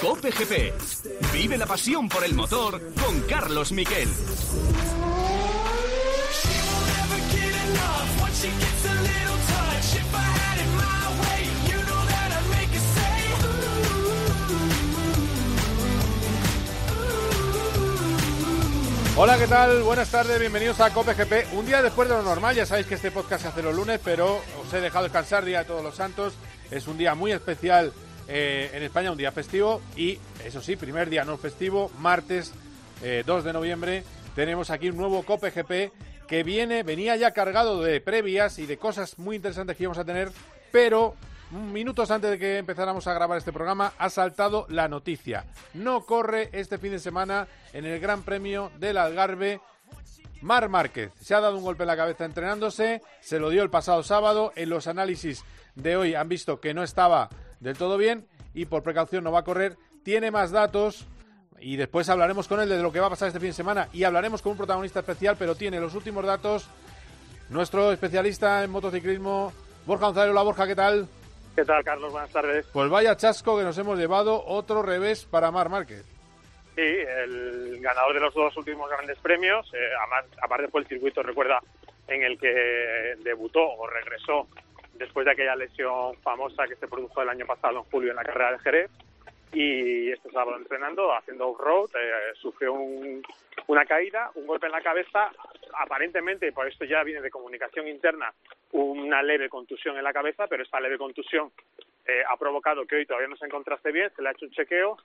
Cope GP. Vive la pasión por el motor con Carlos Miquel. Hola, ¿qué tal? Buenas tardes, bienvenidos a Cope GP. Un día después de lo normal, ya sabéis que este podcast se hace los lunes, pero os he dejado descansar Día de Todos los Santos. Es un día muy especial eh, en España, un día festivo y, eso sí, primer día no festivo, martes 2 eh, de noviembre, tenemos aquí un nuevo Cope GP que viene, venía ya cargado de previas y de cosas muy interesantes que íbamos a tener, pero minutos antes de que empezáramos a grabar este programa, ha saltado la noticia. No corre este fin de semana en el Gran Premio del Algarve. Mar Márquez se ha dado un golpe en la cabeza entrenándose, se lo dio el pasado sábado. En los análisis de hoy han visto que no estaba del todo bien y por precaución no va a correr. Tiene más datos y después hablaremos con él de lo que va a pasar este fin de semana y hablaremos con un protagonista especial, pero tiene los últimos datos. Nuestro especialista en motociclismo, Borja González. Hola Borja, ¿qué tal? ¿Qué tal, Carlos? Buenas tardes. Pues vaya chasco que nos hemos llevado, otro revés para Mar Márquez. Sí, el ganador de los dos últimos grandes premios, eh, aparte fue el circuito, recuerda, en el que debutó o regresó después de aquella lesión famosa que se produjo el año pasado en julio en la carrera de Jerez y este sábado entrenando, haciendo off-road, eh, sufrió una caída, un golpe en la cabeza, aparentemente, por esto ya viene de comunicación interna, una leve contusión en la cabeza, pero esta leve contusión eh, ha provocado que hoy todavía no se encontraste bien, se le ha hecho un chequeo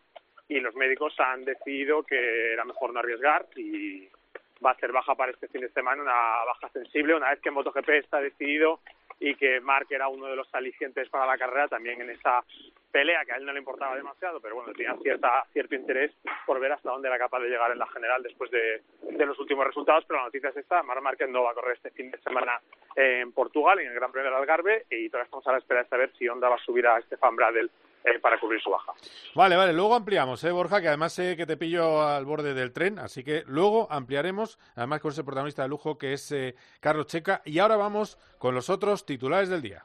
y los médicos han decidido que era mejor no arriesgar y va a ser baja para este fin de semana, una baja sensible, una vez que MotoGP está decidido y que Mark era uno de los alicientes para la carrera también en esa pelea que a él no le importaba demasiado, pero bueno, tenía cierta, cierto interés por ver hasta dónde era capaz de llegar en la general después de, los últimos resultados, pero la noticia es esta, Marc Márquez no va a correr este fin de semana en Portugal, en el Gran Premio del Algarve, y todavía estamos a la espera de saber si Honda va a subir a Stefan Bradel eh, para cubrir su baja. Vale, vale, luego ampliamos, ¿eh, Borja? Que además sé que te pillo al borde del tren, así que luego ampliaremos, además con ese protagonista de lujo que es eh, Carlos Checa. Y ahora vamos con los otros titulares del día.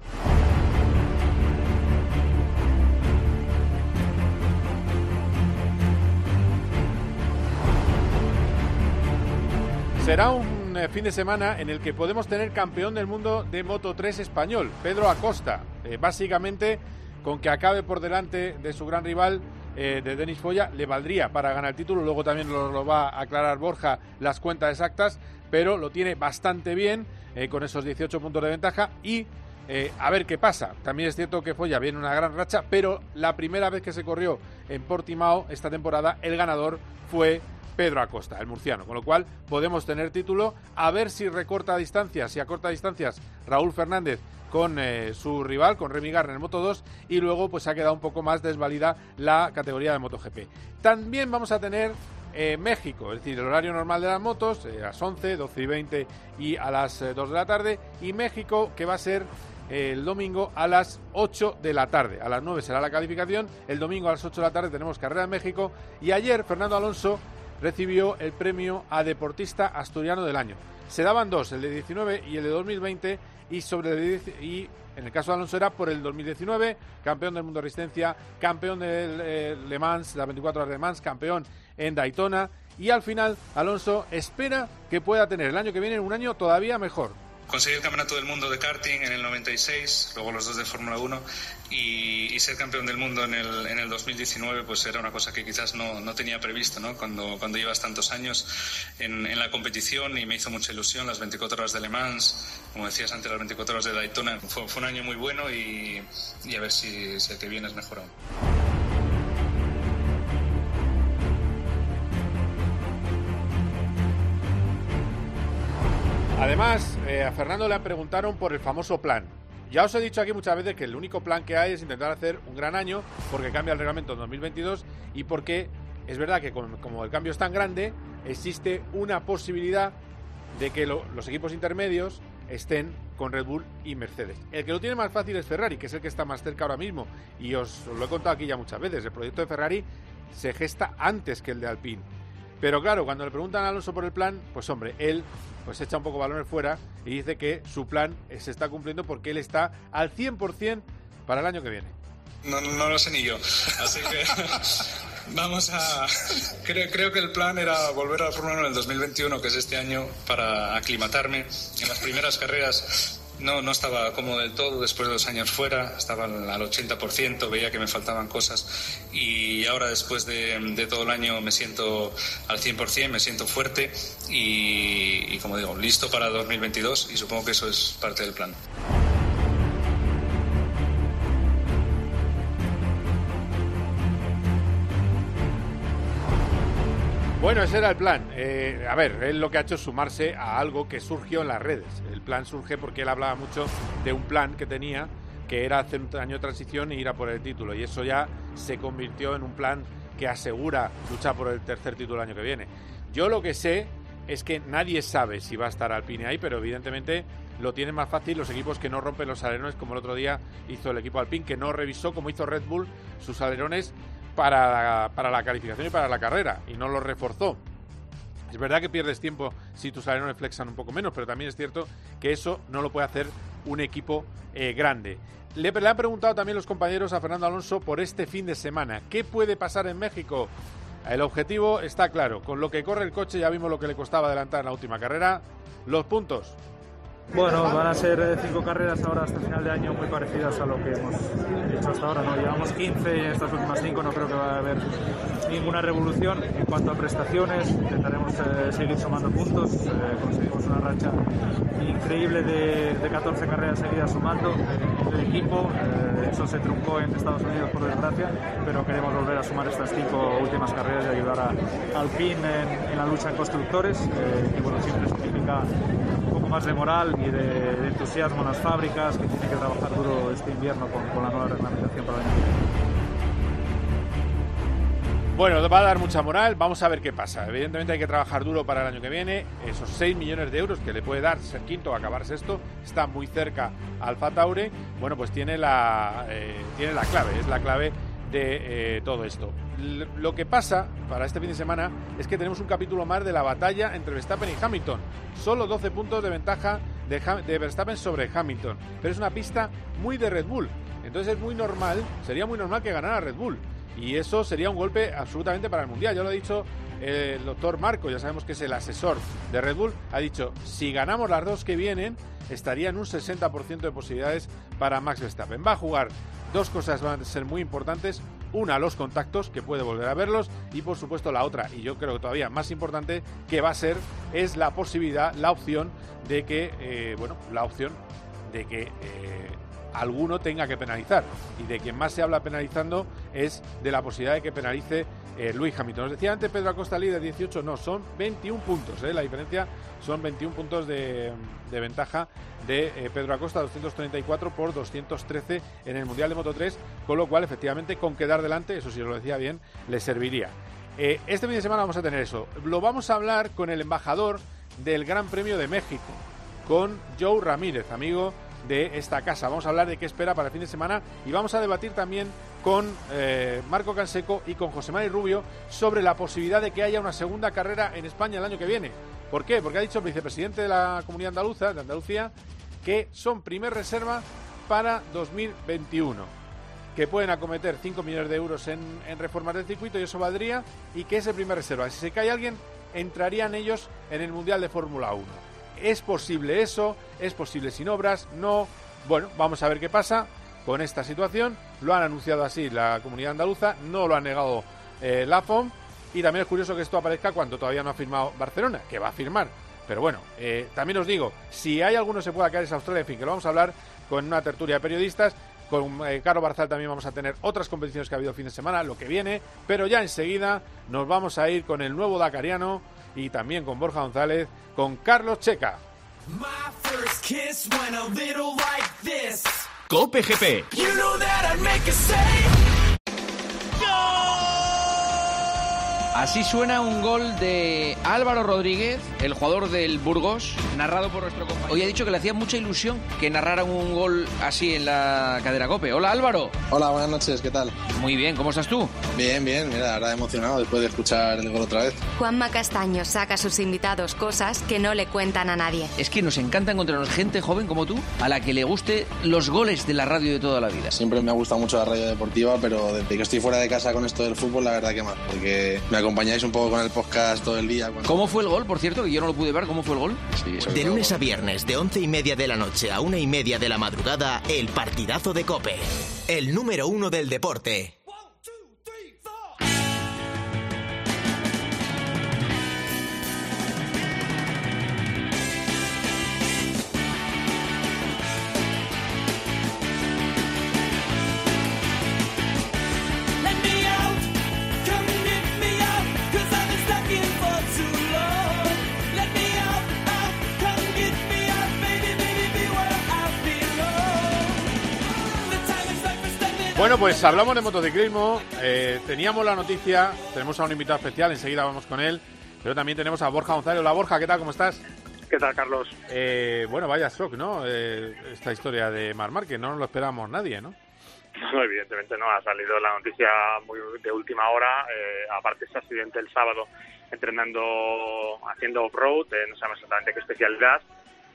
Será un eh, fin de semana en el que podemos tener campeón del mundo de Moto 3 español, Pedro Acosta. básicamente con que acabe por delante de su gran rival eh, de Denis Foya le valdría para ganar el título. Luego también lo, va a aclarar Borja las cuentas exactas, pero lo tiene bastante bien eh, con esos 18 puntos de ventaja y eh, a ver qué pasa. También es cierto que Foya viene una gran racha, pero la primera vez que se corrió en Portimao esta temporada, el ganador fue Pedro Acosta, el murciano. Con lo cual podemos tener título. A ver si recorta distancias, si acorta distancias Raúl Fernández con eh, su rival, con Remy Garner en Moto 2, y luego pues ha quedado un poco más desvalida la categoría de MotoGP. También vamos a tener eh, México, es decir, el horario normal de las motos, eh, a las 11, 12 y 20 y a las 2 de la tarde, y México que va a ser el domingo a las 8 de la tarde. A las 9 será la calificación, el domingo a las 8 de la tarde tenemos carrera en México, y ayer Fernando Alonso recibió el premio a Deportista Asturiano del Año. Se daban dos, el de 19 y el de 2020, y sobre el y en el caso de Alonso era por el 2019, campeón del mundo de resistencia, campeón del eh, Le Mans, las 24 horas de Le Mans, campeón en Daytona y al final Alonso espera que pueda tener el año que viene un año todavía mejor conseguir el campeonato del mundo de karting en el 96, luego los dos de Fórmula 1 y, ser campeón del mundo en el, en el 2019 pues era una cosa que quizás no, no tenía previsto ¿no? Cuando, cuando llevas tantos años en, en, la competición y me hizo mucha ilusión las 24 horas de Le Mans, como decías antes las 24 horas de Daytona, fue, fue un año muy bueno y, y a ver si, si el que viene es mejor aún. Además, eh, a Fernando le preguntaron por el famoso plan. Ya os he dicho aquí muchas veces que el único plan que hay es intentar hacer un gran año porque cambia el reglamento en 2022 y porque es verdad que como el cambio es tan grande, existe una posibilidad de que los equipos intermedios estén con Red Bull y Mercedes. El que lo tiene más fácil es Ferrari, que es el que está más cerca ahora mismo. Y os lo he contado aquí ya muchas veces. El proyecto de Ferrari se gesta antes que el de Alpine. Pero claro, cuando le preguntan a Alonso por el plan, pues hombre, él pues echa un poco balones fuera y dice que su plan se está cumpliendo porque él está al 100% para el año que viene. No, no lo sé ni yo. Así que vamos a. Creo, creo, que el plan era volver a la Fórmula 1 en el 2021, que es este año, para aclimatarme. En las primeras carreras no, no estaba cómodo del todo después de dos años fuera, estaba al 80%, veía que me faltaban cosas y ahora después de, todo el año me siento al 100%, me siento fuerte y como digo, listo para 2022 y supongo que eso es parte del plan. Bueno, ese era el plan. Eh, a ver, él lo que ha hecho es sumarse a algo que surgió en las redes. El plan surge porque él hablaba mucho de un plan que tenía, que era hacer un año de transición e ir a por el título. Y eso ya se convirtió en un plan que asegura luchar por el tercer título el año que viene. Yo lo que sé es que nadie sabe si va a estar Alpine ahí, pero evidentemente lo tienen más fácil los equipos que no rompen los alerones, como el otro día hizo el equipo Alpine, que no revisó, como hizo Red Bull, sus alerones para, para la calificación y para la carrera y no lo reforzó. Es verdad que pierdes tiempo si tus alerones flexan un poco menos, pero también es cierto que eso no lo puede hacer un equipo eh, grande. Le, le, han preguntado también los compañeros a Fernando Alonso por este fin de semana. ¿Qué puede pasar en México? El objetivo está claro. Con lo que corre el coche ya vimos lo que le costaba adelantar en la última carrera. Los puntos bueno, van a ser eh, cinco carreras ahora hasta final de año muy parecidas a lo que hemos hecho hasta ahora. ¿no? Llevamos 15 y en estas últimas cinco no creo que va a haber ninguna revolución. En cuanto a prestaciones, intentaremos eh, seguir sumando puntos. Eh, conseguimos una racha increíble de, de 14 carreras seguidas sumando el equipo. eso se truncó en Estados Unidos por desgracia, pero queremos volver a sumar estas cinco últimas carreras y ayudar a, al fin en, la lucha en constructores, que bueno, siempre significa más de moral y de, entusiasmo en las fábricas, que tiene que trabajar duro este invierno con, con la nueva reglamentación para el año bueno, va a dar mucha moral, vamos a ver qué pasa. Evidentemente hay que trabajar duro para el año que viene. Esos 6 millones de euros que le puede dar ser quinto o acabar sexto, está muy cerca Alfa Taure. Bueno, pues tiene la, eh, tiene la clave, es la clave de eh, todo esto. Lo que pasa para este fin de semana es que tenemos un capítulo más de la batalla entre Verstappen y Hamilton. Solo 12 puntos de ventaja de, de Verstappen sobre Hamilton. Pero es una pista muy de Red Bull. Entonces es muy normal, sería muy normal que ganara Red Bull. Y eso sería un golpe absolutamente para el Mundial. Ya lo ha dicho el doctor Marco, ya sabemos que es el asesor de Red Bull. Ha dicho, si ganamos las dos que vienen, estaría en un 60% de posibilidades para Max Verstappen. Va a jugar Dos cosas van a ser muy importantes. Una, los contactos, que puede volver a verlos. Y por supuesto la otra, y yo creo que todavía más importante, que va a ser, es la posibilidad, la opción de que, eh, bueno, la opción de que eh, alguno tenga que penalizar. Y de quien más se habla penalizando es de la posibilidad de que penalice eh, Luis Hamilton. Nos decía antes Pedro Acosta líder 18, no, son 21 puntos. ¿eh? La diferencia son 21 puntos de, de ventaja de eh, Pedro Acosta, 234 por 213 en el Mundial de Moto 3, con lo cual efectivamente con quedar delante, eso sí lo decía bien, le serviría. Este fin de semana vamos a tener eso. Lo vamos a hablar con el embajador del Gran Premio de México, con Joe Ramírez, amigo de esta casa. Vamos a hablar de qué espera para el fin de semana y vamos a debatir también con eh, Marco Canseco y con José María Rubio sobre la posibilidad de que haya una segunda carrera en España el año que viene. ¿Por qué? Porque ha dicho el vicepresidente de la Comunidad Andaluza, de Andalucía, que son primer reserva para 2021, que pueden acometer 5 millones de euros en, en reformas del circuito y eso valdría, y que es el primer reserva. Si se cae alguien, entrarían ellos en el Mundial de Fórmula 1. ¿Es posible eso? ¿Es posible sin obras? No. Bueno, vamos a ver qué pasa con esta situación. Lo han anunciado así la comunidad andaluza, no lo ha negado eh, la FOM. Y también es curioso que esto aparezca cuando todavía no ha firmado Barcelona, que va a firmar. Pero bueno, eh, también os digo, si hay alguno que se pueda caer es Australia, en fin, que lo vamos a hablar con una tertulia de periodistas. Con eh, Caro Barzal también vamos a tener otras competiciones que ha habido fin de semana, lo que viene. Pero ya enseguida nos vamos a ir con el nuevo Dakariano y también con Borja González, con Carlos Checa. Cope GP. Así suena un gol de Álvaro Rodríguez, el jugador del Burgos, narrado por nuestro compañero. Hoy ha dicho que le hacía mucha ilusión que narraran un gol así en la cadera Cope. Hola Álvaro. Hola, buenas noches, ¿qué tal? Muy bien, ¿cómo estás tú? Bien, bien, mira, ahora emocionado después de escuchar el gol otra vez. Juanma Castaño saca a sus invitados cosas que no le cuentan a nadie. Es que nos encanta encontrarnos gente joven como tú a la que le guste los goles de la radio de toda la vida. Siempre me ha gustado mucho la radio deportiva, pero desde que estoy fuera de casa con esto del fútbol, la verdad que más, porque me acompañáis un poco con el podcast todo el día. ¿Cómo fue el gol, por cierto? Que yo no lo pude ver. ¿Cómo fue el gol? de lunes a viernes, de once y media de la noche a una y media de la madrugada, el partidazo de Cope. El número uno del deporte. Bueno, pues hablamos de motociclismo. Eh, teníamos la noticia, tenemos a un invitado especial, enseguida vamos con él. Pero también tenemos a Borja González. Hola Borja, ¿qué tal? ¿Cómo estás? ¿Qué tal, Carlos? Eh, bueno, vaya shock, ¿no? Eh, esta historia de Mar que no nos lo esperamos nadie, ¿no? No, evidentemente no. Ha salido la noticia muy de última hora. aparte, ese accidente el sábado entrenando, haciendo off-road, no sabemos exactamente qué especialidad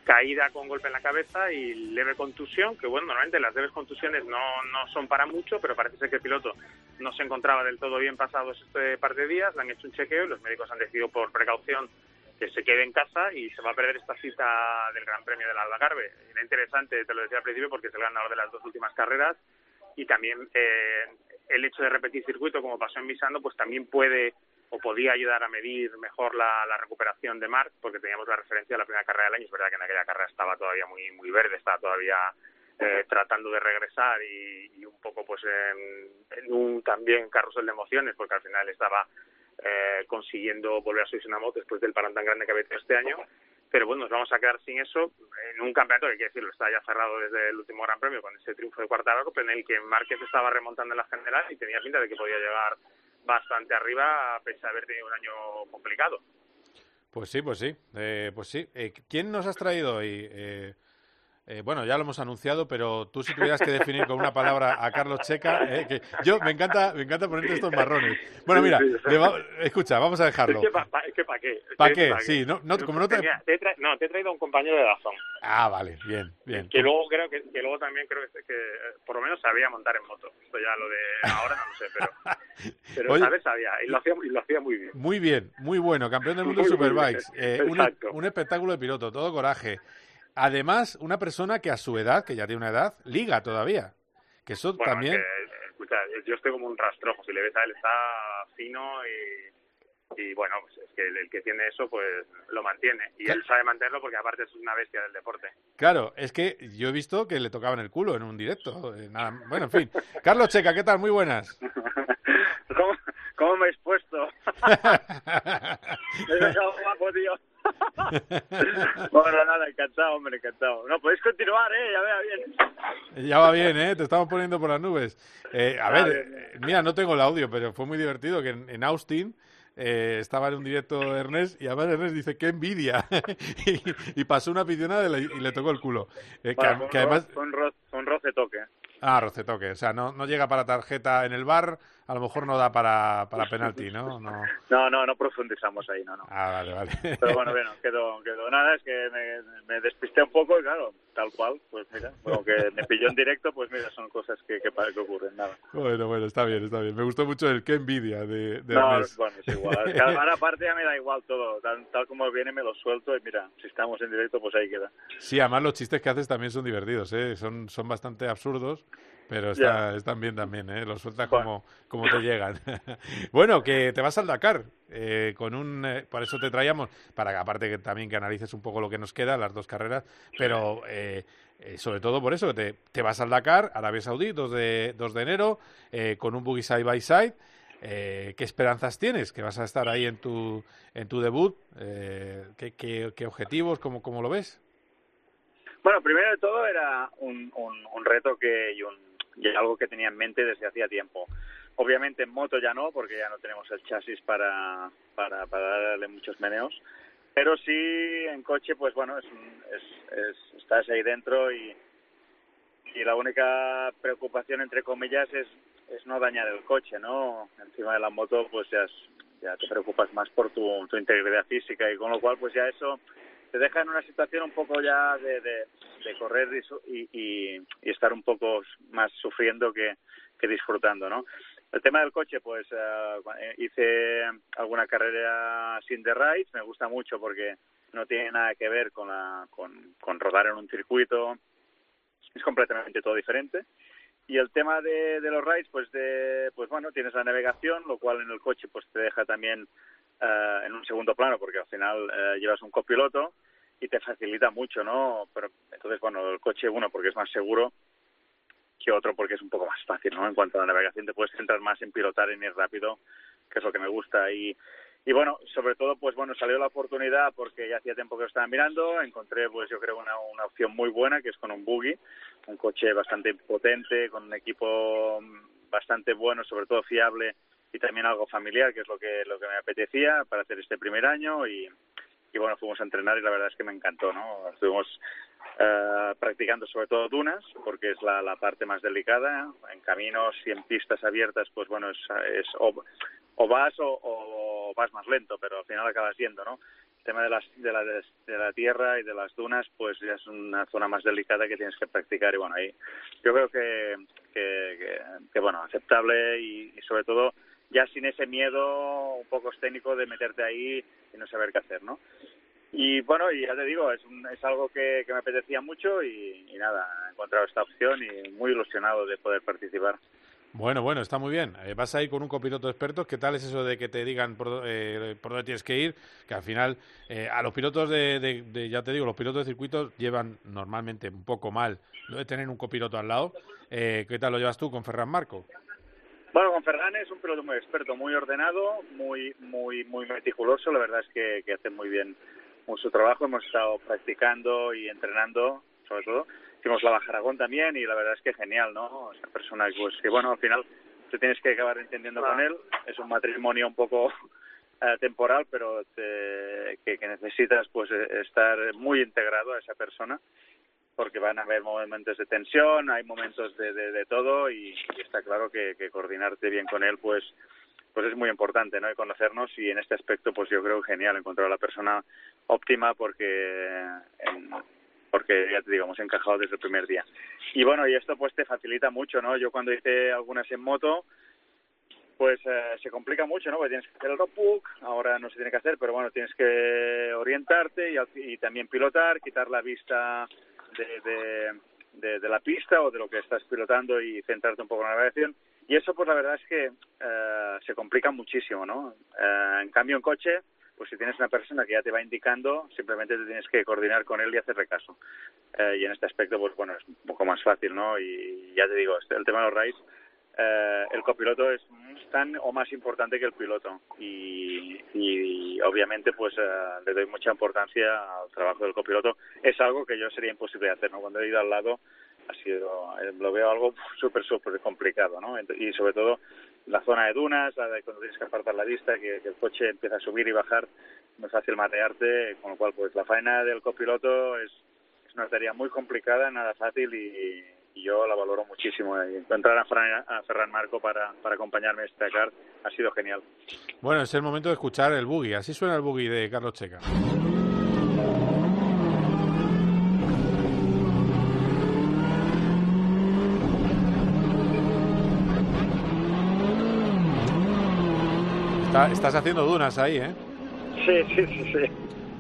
caída con golpe en la cabeza y leve contusión, que bueno, normalmente las leves contusiones no, no son para mucho, pero parece ser que el piloto no se encontraba del todo bien pasados este par de días, le han hecho un chequeo y los médicos han decidido por precaución que se quede en casa y se va a perder esta cita del Gran Premio del Algarve. Era interesante, te lo decía al principio, porque es el ganador de las dos últimas carreras y también eh, el hecho de repetir circuito, como pasó en Misano, pues también puede o podía ayudar a medir mejor la, recuperación de Marc, porque teníamos la referencia de la primera carrera del año. Es verdad que en aquella carrera estaba todavía muy, muy verde, estaba todavía eh, tratando de regresar y, un poco pues en, un también carrusel de emociones, porque al final estaba eh, consiguiendo volver a subirse una moto después del parón tan grande que había tenido este año. Pero bueno, nos vamos a quedar sin eso en un campeonato que, hay que decirlo, está ya cerrado desde el último Gran Premio con ese triunfo de cuarta pero en el que Márquez estaba remontando en la general y tenía pinta de que podía llegar bastante arriba a pesar de haber tenido un año complicado. Pues sí, pues sí, eh, pues sí. Eh, ¿Quién nos has traído hoy? Eh, eh, bueno, ya lo hemos anunciado, pero tú si tuvieras que definir con una palabra a Carlos Checa, eh, que yo me encanta, me encanta ponerte estos marrones. Bueno, mira, escucha, vamos a dejarlo. Es que para qué. ¿Para qué? Sí, no, no, como no te... te no, te he traído un compañero de Dazón. Ah, vale, bien, bien. Que luego creo que, que luego también creo que, que, por lo menos sabía montar en moto. Esto ya lo de ahora no lo sé, pero, pero Oye, sabía y lo, hacía, y lo hacía muy bien. Muy bien, muy bueno, campeón del mundo de Superbikes. Eh, un, un espectáculo de piloto, todo coraje. Además, una persona que a su edad, que ya tiene una edad, liga todavía. Que eso también. escucha, yo estoy como un rastrojo. Si le ves a él, está fino y, bueno, pues es que el, que tiene eso, pues lo mantiene. Y él sabe mantenerlo porque aparte es una bestia del deporte. Claro, es que yo he visto que le tocaban el culo en un directo. Eh, nada, bueno, en fin. Carlos Checa, ¿qué tal? Muy buenas. ¿Cómo, cómo me he expuesto? me he guapo, tío. bueno, nada, encantado, hombre, encantado. No, podéis continuar, ¿eh? Ya va bien. Ya va bien, ¿eh? Te estamos poniendo por las nubes. Eh, a ver, eh, mira, no tengo el audio, pero fue muy divertido que en, Austin eh, estaba en un directo Ernest y además Ernest dice, qué envidia. y, pasó una pisionada y, le tocó el culo. Eh, que, además... Roce toque. Ah, roce toque. O sea, no, no llega para tarjeta en el bar a lo mejor no da para, para penalti, ¿no? ¿no? No, no, no profundizamos ahí, no, no. Ah, vale, vale. Pero bueno, bueno, quedó, quedó. Nada, es que me, me despisté un poco y claro, tal cual, pues mira, como que me pilló en directo, pues mira, son cosas que, que, que ocurren, nada. Bueno, bueno, está bien, está bien. Me gustó mucho el qué envidia de, de No, bueno, es igual. Cada aparte ya me da igual todo, tal, tal como viene me lo suelto y mira, si estamos en directo, pues ahí queda. Sí, además los chistes que haces también son divertidos, ¿eh? Son, son bastante absurdos pero está, están bien también, ¿eh? Los sueltas como, como te llegan. bueno, que te vas al Dakar. Eh, con un, eh, por eso te traíamos, para que aparte que también que analices un poco lo que nos queda, las dos carreras, pero eh, eh sobre todo por eso, que te, te, vas al Dakar, Arabia Saudí, 2 de, 2 de enero, eh, con un buggy side by side. ¿Qué esperanzas tienes? Que vas a estar ahí en tu, en tu debut. ¿qué, qué, qué, objetivos? ¿Cómo, ¿Cómo lo ves? Bueno, primero de todo era un, un, un reto que, y un, y algo que tenía en mente desde hacía tiempo. Obviamente en moto ya no, porque ya no tenemos el chasis para, para, para darle muchos meneos. Pero sí en coche, pues bueno, es, es, es, estás ahí dentro y, y la única preocupación, entre comillas, es, es no dañar el coche, ¿no? Encima de la moto, pues ya, ya te preocupas más por tu, tu integridad física y con lo cual, pues ya eso te deja en una situación un poco ya de, de, correr y, y, y, estar un poco más sufriendo que, que disfrutando, ¿no? El tema del coche, pues uh, hice alguna carrera sin the rides, me gusta mucho porque no tiene nada que ver con, la, con, con rodar en un circuito, es completamente todo diferente. Y el tema de, de los rides, pues de, pues bueno, tienes la navegación, lo cual en el coche pues te deja también uh, en un segundo plano, porque al final uh, llevas un copiloto y te facilita mucho, ¿no? Pero entonces, bueno, el coche uno porque es más seguro que otro porque es un poco más fácil, ¿no? En cuanto a la navegación te puedes centrar más en pilotar, en ir rápido, que es lo que me gusta y y bueno, sobre todo, pues bueno, salió la oportunidad porque ya hacía tiempo que lo estaba mirando, encontré pues yo creo una, una opción muy buena que es con un buggy, un coche bastante potente, con un equipo bastante bueno, sobre todo fiable y también algo familiar, que es lo que lo que me apetecía para hacer este primer año y, y bueno, fuimos a entrenar y la verdad es que me encantó, ¿no? Estuvimos uh, practicando sobre todo dunas, porque es la, la parte más delicada, en caminos y en pistas abiertas, pues bueno, es, o, vas o, o, vas más lento, pero al final acabas yendo, ¿no? El tema de, las, de, la, de, la tierra y de las dunas, pues ya es una zona más delicada que tienes que practicar y bueno, ahí yo creo que, que, que, que bueno, aceptable y, y sobre todo ya sin ese miedo un poco escénico de meterte ahí y no saber qué hacer, ¿no? Y bueno, y ya te digo, es, un, es algo que, que me apetecía mucho y, y nada, he encontrado esta opción y muy ilusionado de poder participar. Bueno, bueno, está muy bien. Eh, vas ahí con un copiloto de expertos. ¿Qué tal es eso de que te digan por, eh, por dónde tienes que ir? Que al final, eh, a los pilotos de, de, de, ya te digo, los pilotos de circuitos llevan normalmente un poco mal lo de tener un copiloto al lado. Eh, ¿Qué tal lo llevas tú con Ferran Marco? Bueno, con Ferran es un piloto muy experto, muy ordenado, muy muy muy meticuloso. La verdad es que, que hace muy bien su trabajo. Hemos estado practicando y entrenando, sobre todo hicimos la Baja Aragón también y la verdad es que genial, ¿no? Esa persona pues, que, bueno, al final te tienes que acabar entendiendo con él. Es un matrimonio un poco uh, temporal, pero te, que, que necesitas pues estar muy integrado a esa persona porque van a haber momentos de tensión, hay momentos de, de, de todo y, y está claro que, que coordinarte bien con él pues pues es muy importante, ¿no? Y conocernos y en este aspecto, pues yo creo genial encontrar a la persona óptima porque porque ya te digo, hemos encajado desde el primer día. Y bueno, y esto pues te facilita mucho, ¿no? Yo cuando hice algunas en moto, pues eh, se complica mucho, ¿no? Porque tienes que hacer el roadbook, ahora no se tiene que hacer, pero bueno, tienes que orientarte y, y también pilotar, quitar la vista de, de, de, de, la pista o de lo que estás pilotando y centrarte un poco en la navegación. Y eso, pues la verdad es que eh, se complica muchísimo, ¿no? Eh, en cambio, en coche, pues si tienes una persona que ya te va indicando, simplemente te tienes que coordinar con él y hacerle caso. Eh, y en este aspecto, pues bueno, es un poco más fácil, ¿no? Y ya te digo, este, el tema de los rides, eh, el copiloto es tan o más importante que el piloto. Y, y obviamente, pues eh, le doy mucha importancia al trabajo del copiloto. Es algo que yo sería imposible de hacer, ¿no? Cuando he ido al lado, ha sido, eh, lo veo algo súper, súper complicado, ¿no? Y sobre todo la zona de dunas, cuando tienes que apartar la vista, que, que, el coche empieza a subir y bajar, no es fácil marearte, con lo cual pues la faena del copiloto es, es una tarea muy complicada, nada fácil y, y yo la valoro muchísimo. Encontrar a, Fran, a Ferran Marco para, para acompañarme a este car ha sido genial. Bueno, es el momento de escuchar el buggy, así suena el buggy de Carlos Checa. Está, estás haciendo dunas ahí, ¿eh? Sí, sí, sí, sí.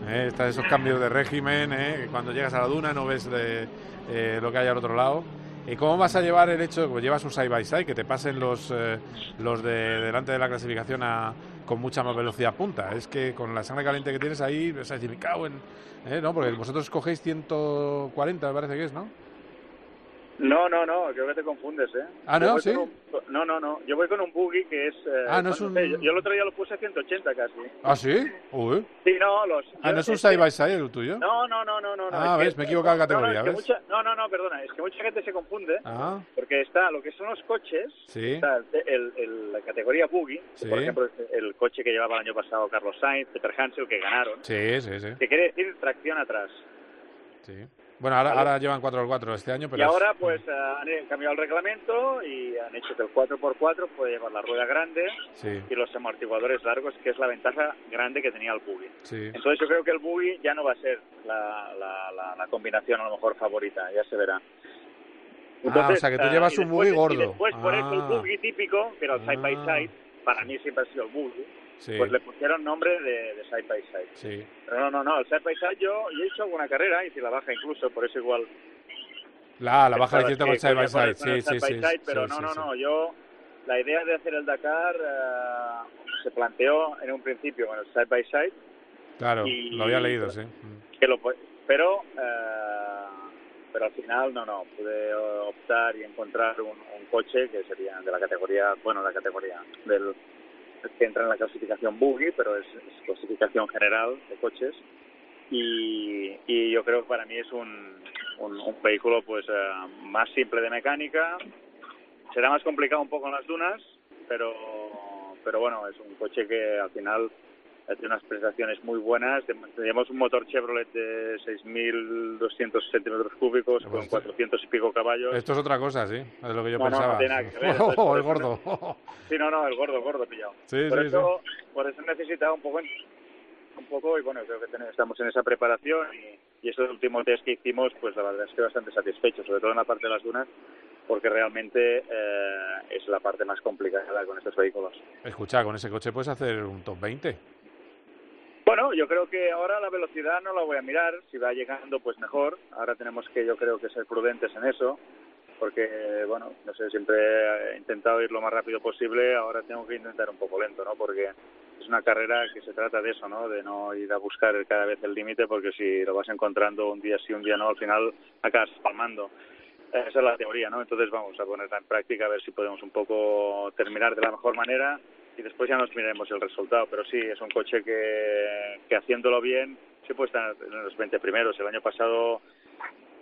Eh, están esos cambios de régimen, ¿eh? cuando llegas a la duna no ves de, eh, lo que hay al otro lado. ¿Y cómo vas a llevar el hecho, pues llevas un side by side, que te pasen los, eh, los de delante de la clasificación a, con mucha más velocidad punta? Es que con la sangre caliente que tienes ahí, vas a decir, me cago en... ¿eh? ¿no? Porque vosotros cogéis 140, me parece que es, ¿no? No, no, no, creo que te confundes, ¿eh? Ah, ¿no? ¿Sí? un- no, no, no. Yo voy con un buggy que es. eh, Ah, no es sé, un- Yo, yo el otro día lo puse a 180 casi. ¿Ah, sí? Uy. Sí, no, los. Ah, ¿no es un este- side by side el tuyo? No, no, no, no, no. no, Ah, es que- ves, me he equivocado de no, no, categoría, es que ¿ves? mucha- no, no, no, perdona, es que mucha gente se confunde Ah, porque está lo que son los coches, sí. está el, el- la categoría buggy, Sí. por ejemplo, el coche que llevaba el año pasado Carlos Sainz, Peter Hansel, que ganaron, Sí, sí, sí. que quiere decir tracción atrás. sí. Bueno, ahora, llevan 4x4 este año, pero... y es- ahora pues eh, han cambiado el reglamento y han hecho que el 4x4 puede llevar la rueda grande Sí, y los amortiguadores largos, que es la ventaja grande que tenía el buggy. sí. Entonces yo creo que el buggy ya no va a ser la, la, la, la combinación a lo mejor favorita, ya se verá. Ah, o sea, que tú eh, llevas un buggy gordo. Y después por eso el Ah. buggy típico, que era el side by Ah. side, para mí siempre ha sido el buggy, Sí, pues le pusieron nombre de, de side by side. sí. Pero no, no, no, el side by side yo, yo he hecho alguna carrera, y si la baja incluso, por eso igual... La, la baja de cierta que con side by side, sí, sí, sí. pero no, no, no, yo... La idea de hacer el Dakar eh, se planteó en un principio con el side by side, Claro, y- lo había leído, sí. Que lo pu- pero eh, pero al final no no pude optar y encontrar un, un coche que sería de la categoría bueno la categoría del que entra en la clasificación buggy pero es, es clasificación general de coches. Y, y yo creo que para mí es un, un, vehículo pues eh, más simple de mecánica. Será más complicado un poco en las dunas pero pero bueno es un coche que al final tiene unas prestaciones muy buenas. Tenemos un motor Chevrolet de 6.200 centímetros cúbicos con esto- 400 y pico caballos. Esto es otra cosa, sí, de lo que yo No, no, no pensaba. tiene nada que ver, Oh, es- el gordo. Sí, no, no, el gordo, gordo pillado. Sí, por sí, eso, por eso necesitaba un poco, un poco y bueno, creo que tenemos- estamos en esa preparación y, y estos últimos test que hicimos, pues la verdad es que bastante satisfechos, sobre todo en la parte de las dunas, porque realmente eh, es la parte más complicada con estos vehículos. Escucha, con ese coche puedes hacer un top 20. Bueno, yo creo que ahora la velocidad no la voy a mirar, si va llegando pues mejor, ahora tenemos que yo creo que ser prudentes en eso, porque bueno, no sé, siempre he intentado ir lo más rápido posible, ahora tengo que intentar un poco lento, ¿no? Porque es una carrera que se trata de eso, ¿no? De no ir a buscar cada vez el límite, porque si lo vas encontrando un día sí, un día no, al final acabas palmando. Esa es la teoría, ¿no? Entonces vamos a ponerla en práctica a ver si podemos un poco terminar de la mejor manera y después ya nos miraremos el resultado. Pero sí, es un coche que, que haciéndolo bien sí puede estar en los 20 primeros. El año pasado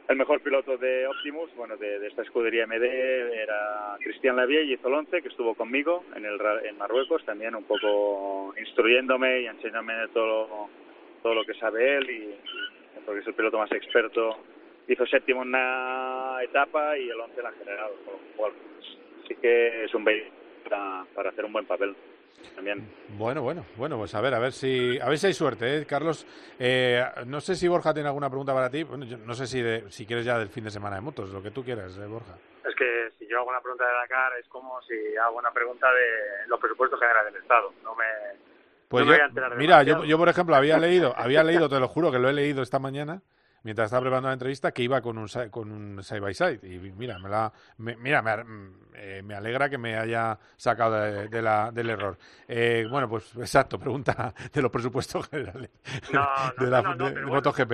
el mejor piloto de Optimus, bueno, de, esta escudería MD, era Cristian Lavie y hizo el 11, que estuvo conmigo en, el, en Marruecos, también un poco instruyéndome y enseñándome todo todo lo que sabe él, y, porque es el piloto más experto. Hizo séptimo en una etapa y el 11 en la general, cual pues, sí que es un vehículo para, para hacer un buen papel también. Bueno, bueno, bueno, pues a ver, a ver si, a ver si hay suerte, ¿eh? Carlos. Eh, no sé si Borja tiene alguna pregunta para ti. Bueno, yo no sé si, de- si quieres ya del fin de semana de motos, lo que tú quieras, eh, Borja. Es que si yo hago una pregunta de Dakar es como si hago una pregunta de los presupuestos generales del Estado. No me, Pues no me yo, voy a enterar mira, yo, yo por ejemplo había leído, había leído, te lo juro que lo he leído esta mañana mientras estaba preparando la entrevista que iba con un con un side by side y mira, me la, me, mira, me, eh, me alegra que me haya sacado de, de la, del error. Eh, bueno, pues exacto, pregunta de los presupuestos generales No, no, de la no, no, de- bueno. MotoGP.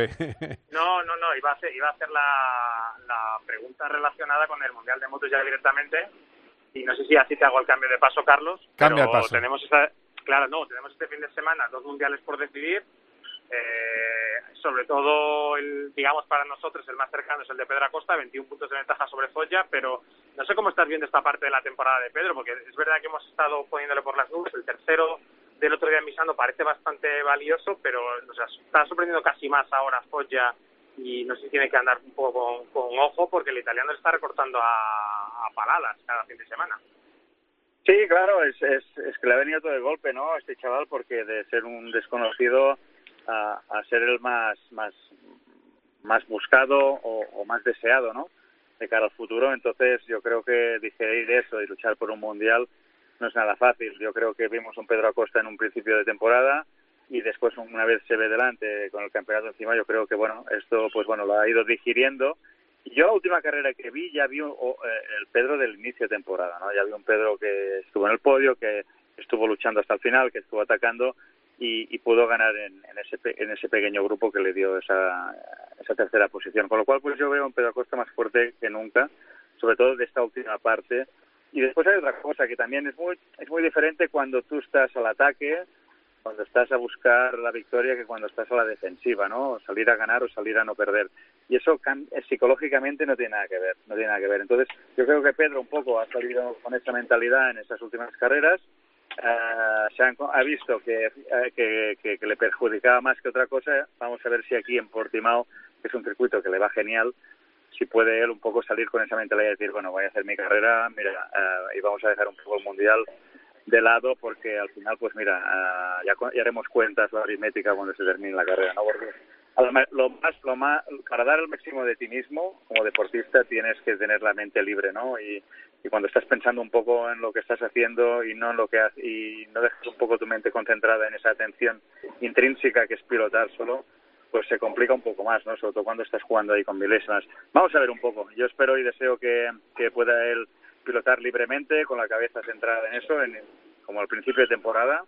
No, no, no, iba a hacer, iba a hacer la, la pregunta relacionada con el Mundial de Motos ya directamente. Y no sé si así te hago el cambio de paso, Carlos. Cambia pero el paso. Tenemos esta, claro, no, tenemos este fin de semana dos mundiales por decidir. Eh, sobre todo, el, digamos, para nosotros el más cercano es el de Pedro Acosta, 21 puntos de ventaja sobre Zoya, pero no sé cómo estás viendo esta parte de la temporada de Pedro, porque es verdad que hemos estado poniéndole por las nubes. El tercero del otro día en Misano parece bastante valioso, pero está sorprendiendo casi más ahora Foggia y no sé si tiene que andar un poco con, con ojo porque el italiano le está recortando a, a paladas cada fin de semana. Sí, claro, es, es, que le ha venido todo de golpe, ¿no? Este chaval, porque de ser un desconocido a, a ser el más, más, más buscado o, más deseado, ¿no? De cara al futuro. Entonces, yo creo que digerir eso y luchar por un mundial no es nada fácil. Yo creo que vimos un Pedro Acosta en un principio de temporada y después, una vez se ve delante con el campeonato encima, yo creo que, bueno, esto, pues bueno, lo ha ido digiriendo. Yo la última carrera que vi ya vi o, eh, el Pedro del inicio de temporada, ¿no? Ya vi un Pedro que estuvo en el podio, que estuvo luchando hasta el final, que estuvo atacando y, pudo ganar en, ese, en ese pequeño grupo que le dio esa, esa tercera posición. Con lo cual, pues yo veo a un Pedro Acosta más fuerte que nunca, sobre todo de esta última parte. Y después hay otra cosa que también es muy, es muy diferente cuando tú estás al ataque, cuando estás a buscar la victoria que cuando estás a la defensiva, ¿no? Salir a ganar o salir a no perder. Y eso eh, psicológicamente no tiene nada que ver, no tiene nada que ver. Entonces, yo creo que Pedro un poco ha salido con esa mentalidad en estas últimas carreras. Eh, se ha visto eh, que, que, que, le perjudicaba más que otra cosa. Vamos a ver si aquí en Portimao, que es un circuito que le va genial, si puede él un poco salir con esa mentalidad y decir, bueno, voy a hacer mi carrera, mira, y vamos a dejar un poco el mundial de lado porque al final, pues mira, uh, ya, ya, haremos cuentas la aritmética cuando se termine la carrera, ¿no? Porque lo más, lo más, para dar el máximo de ti mismo como deportista tienes que tener la mente libre, ¿no? Y, cuando estás pensando un poco en lo que estás haciendo y no en lo que y no dejas un poco tu mente concentrada en esa atención intrínseca que es pilotar solo, pues se complica un poco más, ¿no? Sobre todo cuando estás jugando ahí con milésimas. Vamos a ver un poco. Yo espero y deseo que, que pueda él pilotar libremente, con la cabeza centrada en eso, en, como al principio de temporada.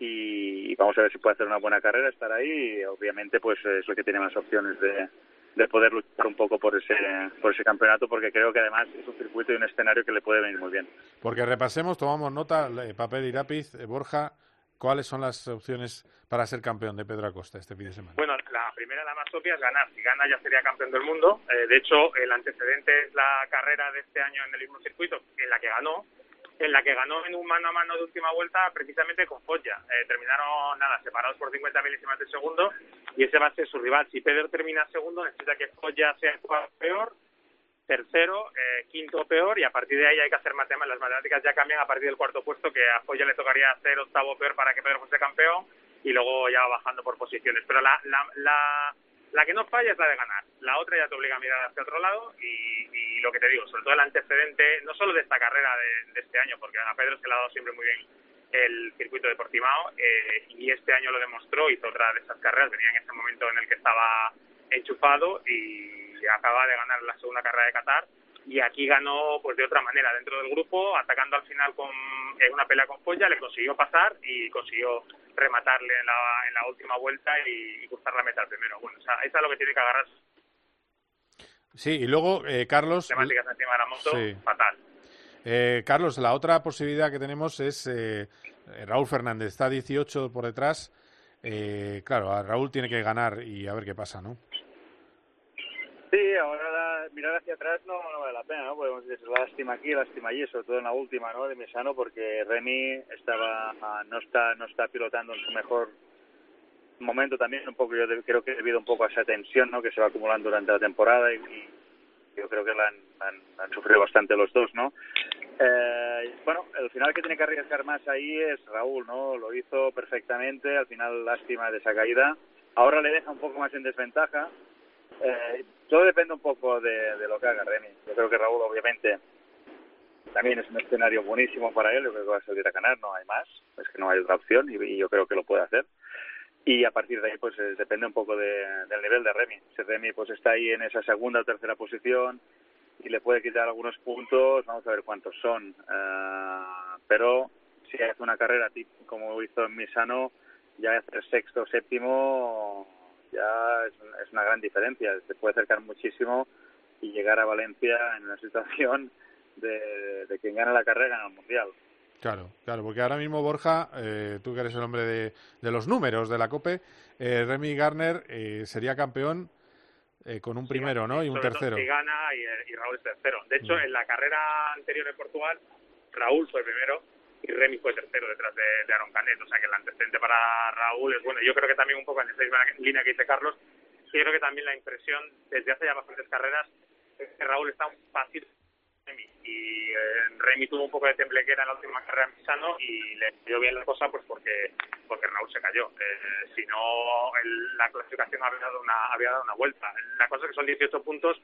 Y vamos a ver si puede hacer una buena carrera, estar ahí. Y obviamente, pues es lo que tiene más opciones de, de poder luchar un poco por ese, por ese campeonato, porque creo que además es un circuito y un escenario que le puede venir muy bien. Porque repasemos, tomamos nota, papel y lápiz, eh, Borja, ¿cuáles son las opciones para ser campeón de Pedro Acosta este fin de semana? Bueno, la primera, la más obvia, es ganar. Si gana ya sería campeón del mundo. Eh, de hecho, el antecedente es la carrera de este año en el mismo circuito, en la que ganó, en la que ganó en un mano a mano de última vuelta precisamente con Foggia. Eh, terminaron, nada, separados por 50 milésimas de segundo y ese va a ser su rival. Si Pedro termina segundo, necesita que Foggia sea el peor, tercero, eh, quinto peor y a partir de ahí hay que hacer matemáticas. Las matemáticas ya cambian a partir del cuarto puesto, que a Foggia le tocaría ser octavo peor para que Pedro fuese campeón y luego ya va bajando por posiciones. Pero la, la la que no falla es la de ganar. La otra ya te obliga a mirar hacia otro lado y, y lo que te digo, sobre todo el antecedente, no solo de esta carrera de, de, este año, porque a Pedro se le ha dado siempre muy bien el circuito de Portimao eh, y este año lo demostró, hizo otra de esas carreras, venía en ese momento en el que estaba enchufado y acaba de ganar la segunda carrera de Qatar y aquí ganó pues de otra manera dentro del grupo, atacando al final con en una pelea con Polla, le consiguió pasar y consiguió rematarle en la, en la última vuelta y, y cruzar la meta primero. Bueno, o sea, eso es lo que tiene que agarrar. Sí, y luego, eh, Carlos... Temáticas encima de la moto, sí. fatal. Eh, Carlos, la otra posibilidad que tenemos es eh, Raúl Fernández, está 18 por detrás. Eh, claro, a Raúl tiene que ganar y a ver qué pasa, ¿no? Sí, ahora la, mirar hacia atrás no, no, vale la pena, ¿no? Podemos decir lástima aquí, lástima allí, sobre todo en la última, ¿no? De Mesano, porque Remy estaba, no está, no está pilotando en su mejor momento también, un poco, yo creo que debido un poco a esa tensión, ¿no? Que se va acumulando durante la temporada y, y yo creo que la han, han, han, sufrido bastante los dos, ¿no? Eh, bueno, el final que tiene que arriesgar más ahí es Raúl, ¿no? Lo hizo perfectamente, al final lástima de esa caída. Ahora le deja un poco más en desventaja, eh, todo depende un poco de, de, lo que haga Remy. Yo creo que Raúl, obviamente, también es un escenario buenísimo para él. Yo creo que va a salir a ganar, no hay más. Es que no hay otra opción y, yo creo que lo puede hacer. Y a partir de ahí, pues eh, depende un poco de, del nivel de Remy. Si Remy pues está ahí en esa segunda o tercera posición y le puede quitar algunos puntos, vamos a ver cuántos son. Uh, pero si hace una carrera como hizo en Misano, ya hacer sexto o séptimo ya es, es, una gran diferencia. Se puede acercar muchísimo y llegar a Valencia en una situación de, de quien gana la carrera gana el mundial. Claro, claro, porque ahora mismo Borja, eh, tú que eres el hombre de, de, los números de la COPE, eh, Remy Garner eh, sería campeón eh, con un sí, primero, ¿no? Y un tercero. Si gana y, y, Raúl es tercero. De hecho, mm. en la carrera anterior en Portugal, Raúl fue primero y Remy fue tercero detrás de, de Aaron Canet. O sea que el antecedente para Raúl es bueno. Yo creo que también un poco en esa misma línea que dice Carlos, yo creo que también la impresión desde hace ya bastantes carreras es que Raúl está un pasito Remy y eh, Remy tuvo un poco de temblequera en la última carrera en Pisano y le dio bien la cosa pues porque porque Raúl se cayó eh, si no la clasificación había dado una había dado una vuelta la cosa es que son 18 puntos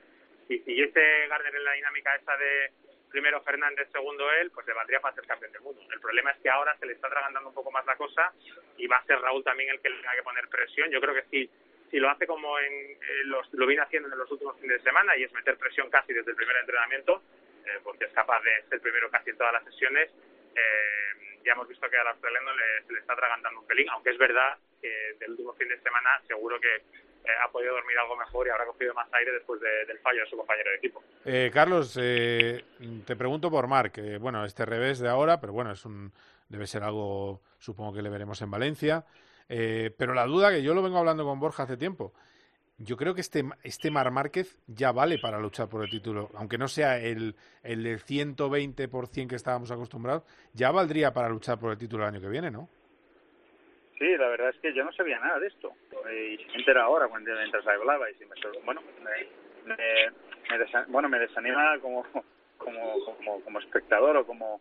y si siguiese Gardner en la dinámica esa de primero Fernández, segundo él, pues le valdría para ser campeón del mundo. El problema es que ahora se le está atragantando un poco más la cosa y va a ser Raúl también el que le tenga que poner presión. Yo creo que si, si lo hace como en, los, lo viene haciendo en los últimos fines de semana y es meter presión casi desde el primer entrenamiento, eh, porque es capaz de ser primero casi en todas las sesiones, eh, ya hemos visto que al australiano le, le está atragantando un pelín, aunque es verdad que del último fin de semana seguro que eh, ha podido dormir algo mejor y habrá cogido más aire después del fallo de su compañero de equipo. Eh, Carlos, eh, te pregunto por Marc. bueno, este revés de ahora, pero bueno, es un debe ser algo, supongo que le veremos en Valencia. pero la duda que yo lo vengo hablando con Borja hace tiempo. Yo creo que este, este Mar Márquez ya vale para luchar por el título, aunque no sea el, el del 120% que estábamos acostumbrados, ya valdría para luchar por el título el año que viene, ¿no? Sí, la verdad es que yo no sabía nada de esto. Y me entera ahora mientras hablaba y me, bueno, me, me, bueno, me desanima como, como, como, como espectador o como,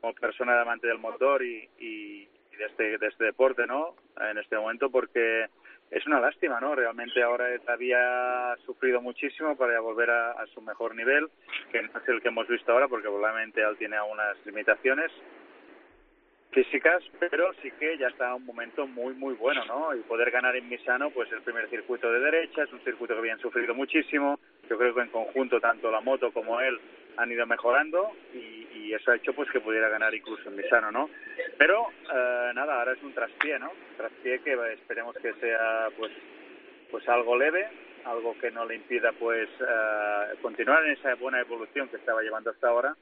como persona amante del motor y, y, de, este, de este deporte, ¿no? En este momento porque es una lástima, ¿no? Realmente ahora había sufrido muchísimo para volver a, a, su mejor nivel, que no es el que hemos visto ahora porque probablemente él tiene algunas limitaciones físicas, pero sí que ya está un momento muy, muy bueno, ¿no? Y poder ganar en Misano, pues el primer circuito de derecha, es un circuito que habían sufrido muchísimo. Yo creo que en conjunto tanto la moto como él han ido mejorando y, y eso ha hecho pues que pudiera ganar incluso en Misano, ¿no? Pero eh, nada, ahora es un traspié, ¿no? Traspié que esperemos que sea pues pues algo leve, algo que no le impida pues eh, continuar en esa buena evolución que estaba llevando hasta ahora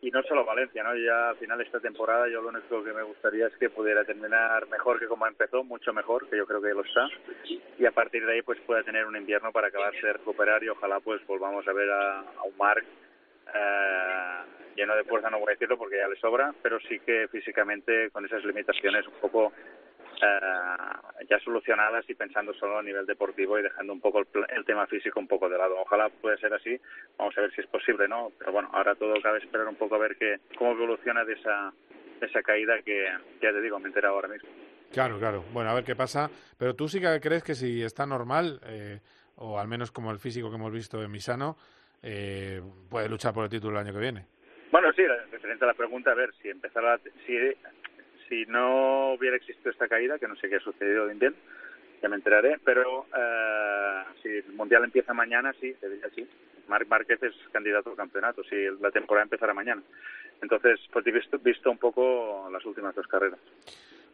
y no solo Valencia, ¿no? Ya al final esta temporada yo lo único que me gustaría es que pudiera terminar mejor que como empezó, mucho mejor, que yo creo que lo está, y a partir de ahí pues pueda tener un invierno para acabarse de recuperar y ojalá pues volvamos a ver a, un Marc eh, lleno de fuerza, no voy a decirlo porque ya le sobra, pero sí que físicamente con esas limitaciones un poco eh, ya solucionadas y pensando solo a nivel deportivo y dejando un poco el, tema físico un poco de lado. Ojalá pueda ser así, vamos a ver si es posible, ¿no? Pero bueno, ahora todo cabe esperar un poco a ver que, cómo evoluciona de esa, esa caída que, ya te digo, me entera ahora mismo. Claro, claro. Bueno, a ver qué pasa. Pero tú sí que crees que si está normal, eh, o al menos como el físico que hemos visto en Misano, eh, puede luchar por el título el año que viene. Bueno, sí, referente a la pregunta, a ver, si empezara, si si no hubiera existido esta caída, que no sé qué ha sucedido bien, ya me enteraré, pero eh, si el Mundial empieza mañana, sí, debería sí. Marc Márquez es candidato al campeonato, si la temporada empezara mañana. Entonces, pues he visto, un poco las últimas dos carreras.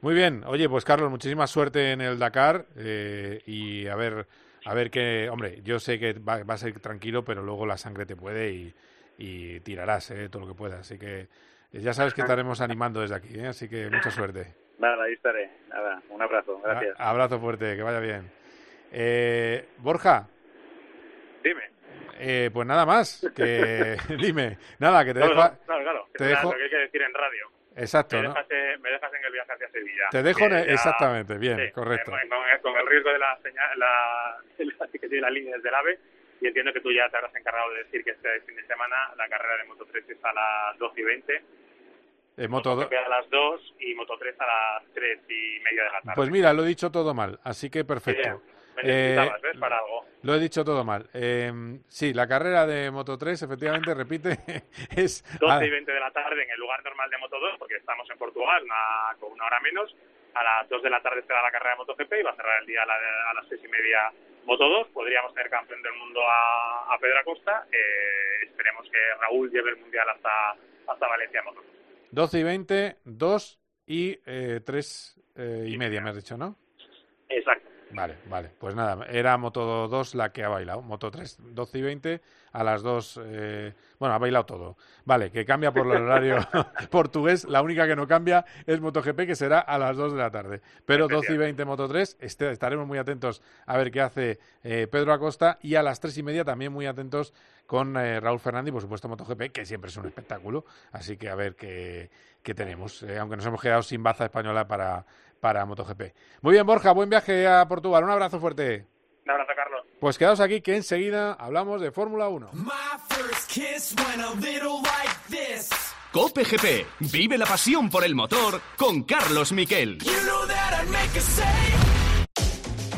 Muy bien, oye, pues Carlos, muchísima suerte en el Dakar eh, y a ver, a ver qué, hombre, yo sé que va, a ser tranquilo, pero luego la sangre te puede y, y tirarás eh, todo lo que puedas, así que ya sabes que estaremos animando desde aquí, ¿eh? así que mucha suerte. Nada, ahí estaré. Nada, un abrazo. Gracias. abrazo fuerte, que vaya bien. Eh, Borja. Dime. Eh, pues nada más, que dime, nada, que te dejo. Claro, claro, te dejo... lo que hay que decir en radio. Exacto, me, ¿no? dejas, me dejas en el viaje hacia Sevilla. Te dejo, exactamente, bien, correcto. Con, el riesgo de la señal, la, que tiene la línea desde el AVE, y entiendo que tú ya te habrás encargado de decir que este fin de semana la carrera de Moto 3 es a las 12 y 20 eh, Moto 2 a las 2 y Moto 3 a las 3 y media de la tarde. Pues mira, lo he dicho todo mal, así que perfecto. Eh, ¿ves? Para algo. Lo he dicho todo mal. Eh, sí, la carrera de Moto 3, efectivamente, repite, es... 12 y 20 de la tarde en el lugar normal de Moto 2, porque estamos en Portugal, una, con una hora menos. A las 2 de la tarde será la carrera de MotoGP y va a cerrar el día a, las 6 y media Moto 2. Podríamos tener campeón del mundo a, a Pedro Acosta. Eh, esperemos que Raúl lleve el Mundial hasta, hasta Valencia Moto 2. 12 y 20, 2 y eh, 3 eh, y media, me has dicho, ¿no? Exacto. Vale, vale. Pues nada, era Moto 2 la que ha bailado. Moto 3, 12 y 20. A las 2, eh, bueno, ha bailado todo. Vale, que cambia por el horario portugués. La única que no cambia es MotoGP, que será a las 2 de la tarde. Pero 12 y 20 Moto 3, este, estaremos muy atentos a ver qué hace eh, Pedro Acosta. Y a las 3 y media también muy atentos con eh, Raúl Fernández y, por supuesto, MotoGP, que siempre es un espectáculo. Así que a ver qué, qué tenemos. aunque nos hemos quedado sin baza española para para MotoGP. Muy bien, Borja, buen viaje a Portugal. Un abrazo fuerte. Un abrazo. Pues quedaos aquí que enseguida hablamos de Fórmula 1. Cope GP. Vive la pasión por el motor con Carlos Miquel.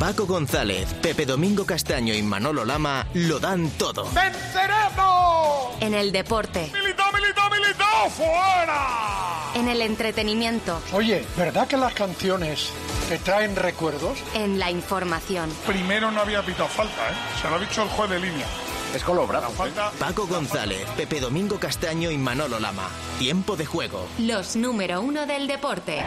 Paco González, Pepe Domingo Castaño y Manolo Lama lo dan todo. ¡Venceremos! En el deporte. ¡Milito, milito, milito! ¡Fuera! En el entretenimiento. Oye, ¿verdad que las canciones te traen recuerdos? En la información. Primero no había pitado falta, ¿eh? Se lo ha dicho el juez de línea. Es con los brazos. Paco González, Pepe Domingo Castaño y Manolo Lama. Tiempo de juego. Los número uno del deporte.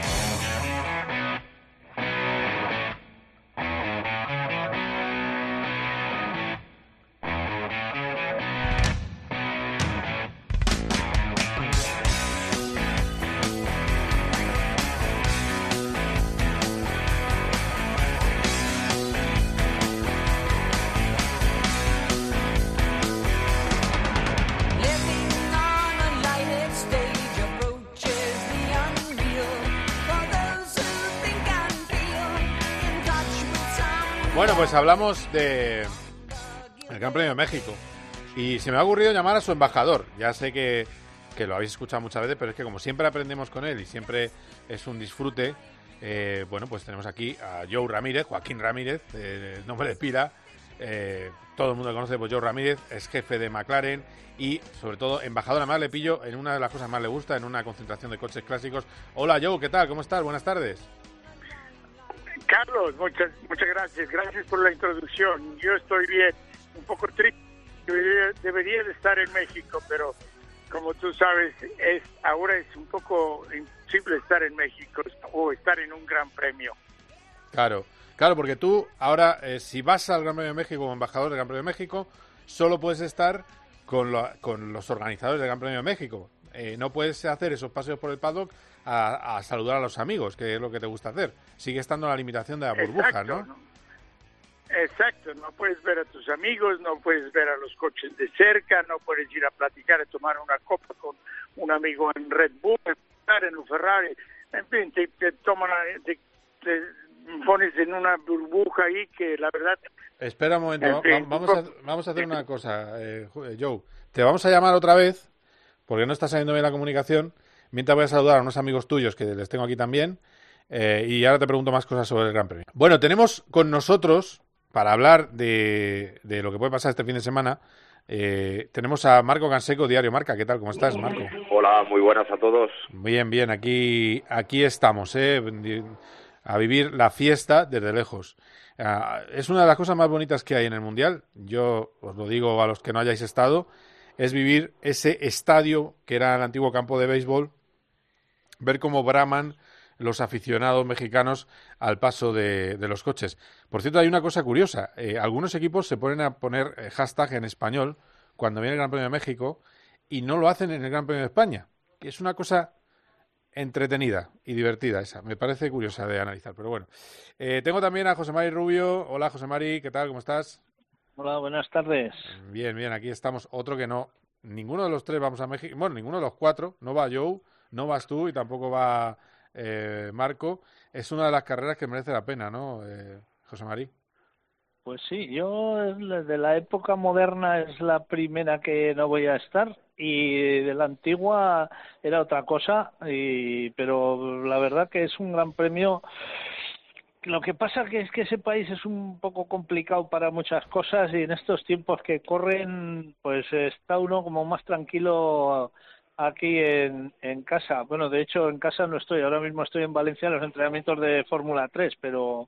Pues hablamos de el Gran Premio de México. Y se me ha ocurrido llamar a su embajador. Ya sé que, que lo habéis escuchado muchas veces, pero es que como siempre aprendemos con él y siempre es un disfrute, eh, bueno, pues tenemos aquí a Joe Ramírez, Joaquín Ramírez, eh, nombre de pila. Eh, todo el mundo lo conoce, pues Joe Ramírez es jefe de McLaren y sobre todo embajador. Además le pillo en una de las cosas más le gusta, en una concentración de coches clásicos. Hola Joe, ¿qué tal? ¿Cómo estás? Buenas tardes. Carlos, muchas, muchas gracias. Gracias por la introducción. Yo estoy bien, un poco triste. Debería, de estar en México, pero como tú sabes, es ahora es un poco imposible estar en México o estar en un gran premio. Claro, claro, porque tú ahora, eh, si vas al Gran Premio de México como embajador del Gran Premio de México, solo puedes estar con, con los organizadores del Gran Premio de México. Eh, no puedes hacer esos paseos por el paddock a, a saludar a los amigos, que es lo que te gusta hacer. Sigue estando la limitación de la burbuja, Exacto, ¿no? Exacto, no puedes ver a tus amigos, no puedes ver a los coches de cerca, no puedes ir a platicar, a tomar una copa con un amigo en Red Bull, en un Ferrari, en fin, te, te toman, te, te pones en una burbuja ahí que la verdad Espera un momento, En fin, vamos, a, vamos a hacer una cosa, eh, Joe. Te vamos a llamar otra vez, porque no está saliendo bien la comunicación. Mientras voy a saludar a unos amigos tuyos que les tengo aquí también. eh, y ahora te pregunto más cosas sobre el Gran Premio. Bueno, tenemos con nosotros, para hablar de, de lo que puede pasar este fin de semana, eh, tenemos a Marco Canseco, Diario Marca. ¿Qué tal? ¿Cómo estás, Marco? Hola, muy buenas a todos. Bien, bien, aquí, aquí estamos, ¿eh? A vivir la fiesta desde lejos. Ah, es una de las cosas más bonitas que hay en el Mundial, yo os lo digo a los que no hayáis estado, es vivir ese estadio que era el antiguo campo de béisbol, ver cómo braman los aficionados mexicanos al paso de, los coches. Por cierto, hay una cosa curiosa, eh, algunos equipos se ponen a poner eh, hashtag en español cuando viene el Gran Premio de México y no lo hacen en el Gran Premio de España, que es una cosa entretenida y divertida esa. Me parece curiosa de analizar, pero bueno. Eh, tengo también a José Mari Rubio. Hola, José Mari, ¿qué tal? ¿Cómo estás? Hola, buenas tardes. Bien, bien, aquí estamos. Otro que no. Ninguno de los tres vamos a México. Bueno, ninguno de los cuatro. No va Joe, no vas tú y tampoco va eh, Marco. Es una de las carreras que merece la pena, ¿no, eh, José Mari? Pues sí, yo de la época moderna es la primera que no voy a estar y de la antigua era otra cosa, y, pero la verdad que es un gran premio. Lo que pasa que es que ese país es un poco complicado para muchas cosas y en estos tiempos que corren, pues está uno como más tranquilo aquí en, en casa. Bueno, de hecho en casa no estoy, ahora mismo estoy en Valencia en los entrenamientos de Fórmula 3, pero,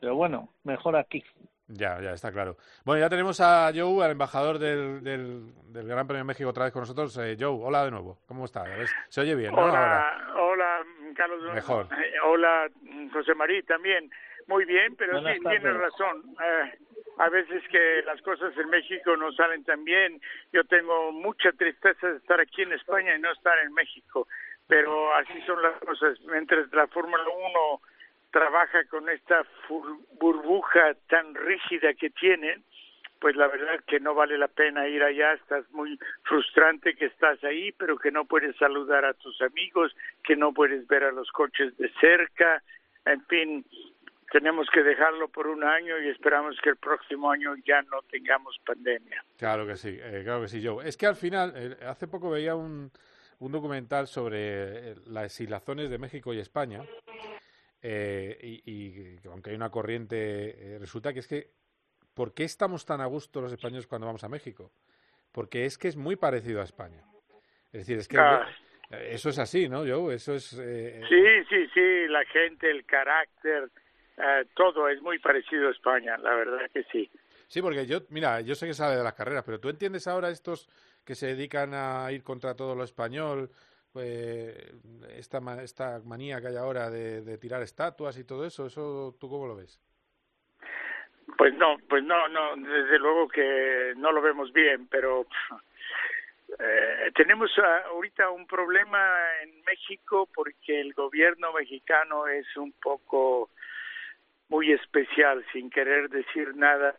pero bueno, mejor aquí. Ya, ya, está claro. Bueno, ya tenemos a Joe, al embajador del, del, del Gran Premio de México, otra vez con nosotros. Eh, Joe, hola de nuevo. ¿Cómo está? ¿Ves? Se oye bien, ¿no? Ahora. Hola, hola, Carlos. Mejor. Eh, Hola, José María, también. Muy bien, pero Buenas sí, tardes. razón. Eh, a veces que las cosas en México no salen tan bien. Yo tengo mucha tristeza de estar aquí en España y no estar en México. Pero así son las cosas. Mientras la Fórmula 1 trabaja con esta burbuja tan rígida que tienen, pues la verdad que no vale la pena ir allá, estás muy frustrante que estás ahí, pero que no puedes saludar a tus amigos, que no puedes ver a los coches de cerca, en fin, tenemos que dejarlo por un año y esperamos que el próximo año ya no tengamos pandemia. Claro que sí, eh, claro que sí, Joe. Es que al final, eh, hace poco veía un, un documental sobre eh, las islazones de México y España, eh, y, y aunque hay una corriente, resulta que es que, ¿por qué estamos tan a gusto los españoles cuando vamos a México? Porque es que es muy parecido a España. Es decir, es que Ah. Eh, eso es así, ¿no, Joe? Eso es... eh, Sí, sí, sí, la gente, el carácter, eh, todo es muy parecido a España, la verdad que sí. Sí, porque yo, mira, yo sé que sale de las carreras, pero tú entiendes ahora estos que se dedican a ir contra todo lo español, pues, esta, esta manía que hay ahora de, tirar estatuas y todo eso, ¿eso tú cómo lo ves? Pues no, pues no, no, desde luego que no lo vemos bien, pero eh, tenemos ahorita un problema en México porque el gobierno mexicano es un poco muy especial, sin querer decir nada.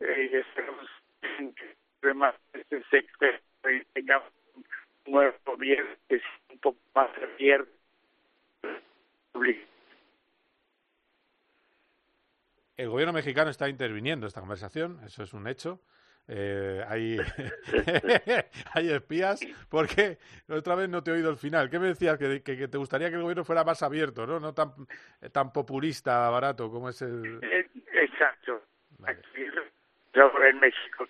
y esperamos que tengamos un nuevo gobierno que es un poco más abierto. El gobierno mexicano está interviniendo esta conversación, eso es un hecho. Eh, hay, hay espías, porque otra vez no te he oído el final. ¿Qué me decías? Que, que, te gustaría que el gobierno fuera más abierto, ¿no? No tan, tan populista, barato como es el... Eh, exacto. en México.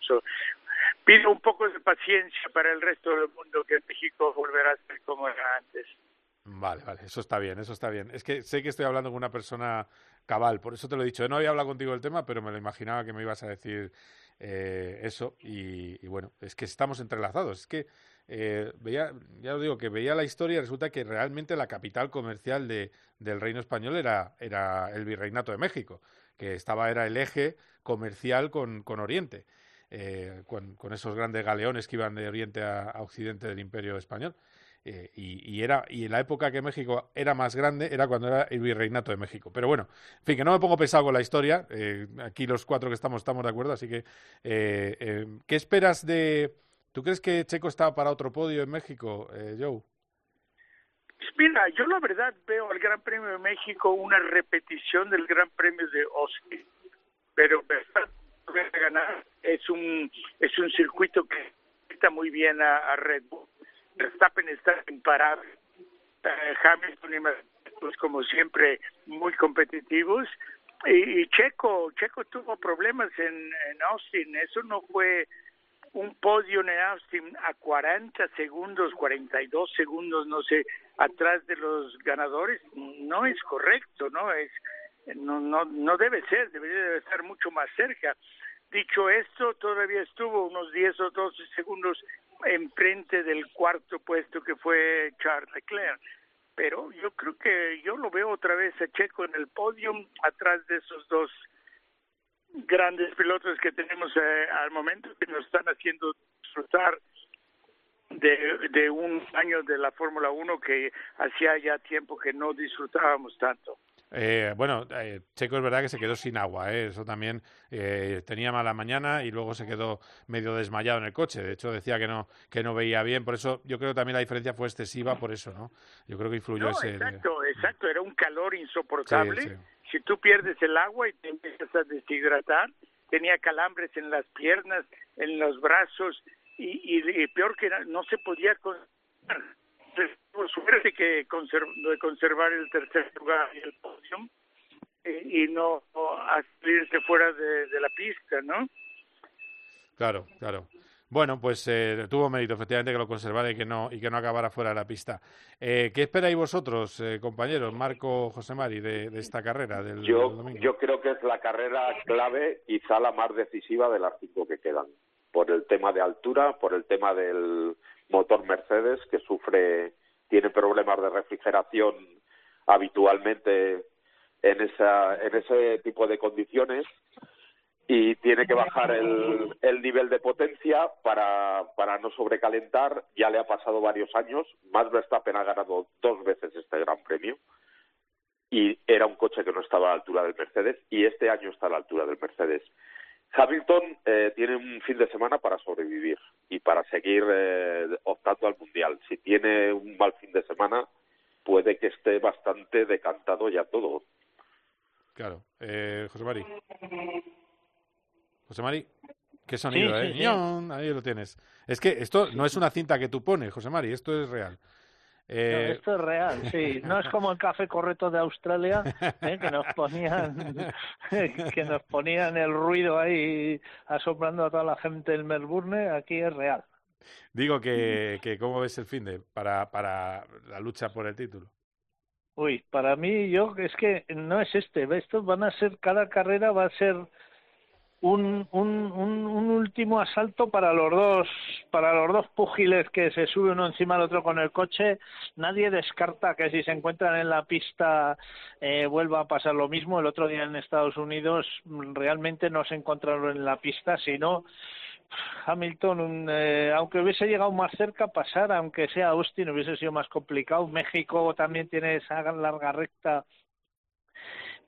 pido un poco de paciencia para el resto del mundo, que México volverá a ser como era antes. Vale, vale, eso está bien, eso está bien. Es que sé que estoy hablando con una persona cabal, por eso te lo he dicho. No había hablado contigo del tema, pero me lo imaginaba que me ibas a decir eh, eso y, bueno, es que estamos entrelazados. Es que eh, veía, ya os digo, que veía la historia y resulta que realmente la capital comercial de, del reino español era, era el virreinato de México, que estaba, era el eje comercial con, con Oriente. Eh, con, con, esos grandes galeones que iban de Oriente a Occidente del Imperio Español. Eh, y, era y en la época que México era más grande era cuando era el virreinato de México. Pero bueno, en fin, que no me pongo pesado con la historia. Eh, aquí los cuatro que estamos estamos de acuerdo, así que eh, ¿qué esperas de? ¿Tú crees que Checo está para otro podio en México, Joe? Mira, yo la verdad veo al Gran Premio de México una repetición del Gran Premio de Austin, pero ganar es un es un circuito que está muy bien a Red Bull Verstappen está imparable. Eh, Hamilton y pues como siempre muy competitivos. Y, Checo Checo tuvo problemas en, Austin. Eso no fue un podio en Austin a 40 segundos 42 segundos no sé atrás de los ganadores. No es correcto no es no no no debe ser debería estar mucho más cerca. Dicho esto todavía estuvo unos 10 o 12 segundos enfrente del cuarto puesto que fue Charles Leclerc. Pero yo creo que yo lo veo otra vez a Checo en el podio, atrás de esos dos grandes pilotos que tenemos eh, al momento que nos están haciendo disfrutar de, de un año de la Fórmula 1 que hacía ya tiempo que no disfrutábamos tanto. Eh, bueno, eh, Checo es verdad que se quedó sin agua, ¿eh? eso también eh, tenía mala mañana y luego se quedó medio desmayado en el coche. De hecho, decía que no que no veía bien, por eso yo creo que también la diferencia fue excesiva, por eso, ¿no? Yo creo que influyó ese. Exacto, exacto, era un calor insoportable. Si tú pierdes el agua y te empiezas a deshidratar, tenía calambres en las piernas, en los brazos y, y, peor que no se podía suerte que de conservar el tercer lugar y el podium eh, y no, salirse fuera de, la pista, ¿no? Claro, claro. Bueno, pues eh, tuvo mérito efectivamente que lo conservara y que no y que no acabara fuera de la pista. Eh, ¿Qué esperáis vosotros, eh, compañeros, Marco, José Mari, de, esta carrera del, yo, domingo? Yo creo que es la carrera clave, quizá la más decisiva de las cinco que quedan, por el tema de altura, por el tema del motor Mercedes que sufre, tiene problemas de refrigeración habitualmente en, esa, en ese tipo de condiciones y tiene que bajar el, el nivel de potencia para, para no sobrecalentar. Ya le ha pasado varios años. Max Verstappen ha ganado dos veces este Gran Premio y era un coche que no estaba a la altura del Mercedes y este año está a la altura del Mercedes. Hamilton eh, tiene un fin de semana para sobrevivir y para seguir eh, optando al Mundial. Si tiene un mal fin de semana, puede que esté bastante decantado ya todo. Claro. Eh, José Mari. José Mari. Qué sonido, ¿eh? Ahí lo tienes. Es que esto no es una cinta que tú pones, José Mari, esto es real. Eh... esto es real, sí. No es como el café correcto de Australia, ¿eh? que nos ponían que nos ponían el ruido ahí asombrando a toda la gente en Melbourne. Aquí es real. Digo que, que cómo ves el fin de para para la lucha por el título. Uy, para mí yo es que no es este. Estos van a ser cada carrera va a ser un, un, un, último asalto para los dos para los dos púgiles que se sube uno encima del otro con el coche nadie descarta que si se encuentran en la pista eh, vuelva a pasar lo mismo el otro día en Estados Unidos realmente no se encontraron en la pista sino Hamilton, eh, aunque hubiese llegado más cerca, pasar, aunque sea Austin, hubiese sido más complicado. México también tiene esa larga recta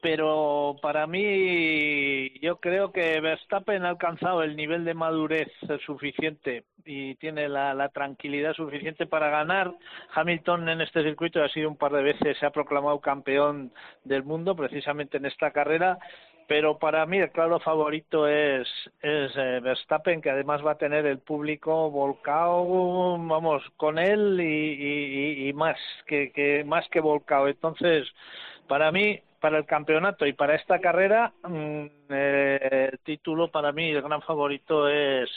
pero para mí yo creo que Verstappen ha alcanzado el nivel de madurez suficiente y tiene la, tranquilidad suficiente para ganar. Hamilton en este circuito ha sido un par de veces, se ha proclamado campeón del mundo precisamente en esta carrera, pero para mí el claro favorito es, es eh, Verstappen, que además va a tener el público volcado, vamos, con él y, y, más, que, que, más que volcado. Entonces, para mí para el campeonato y para esta carrera, mm, eh, el título para mí, el gran favorito es,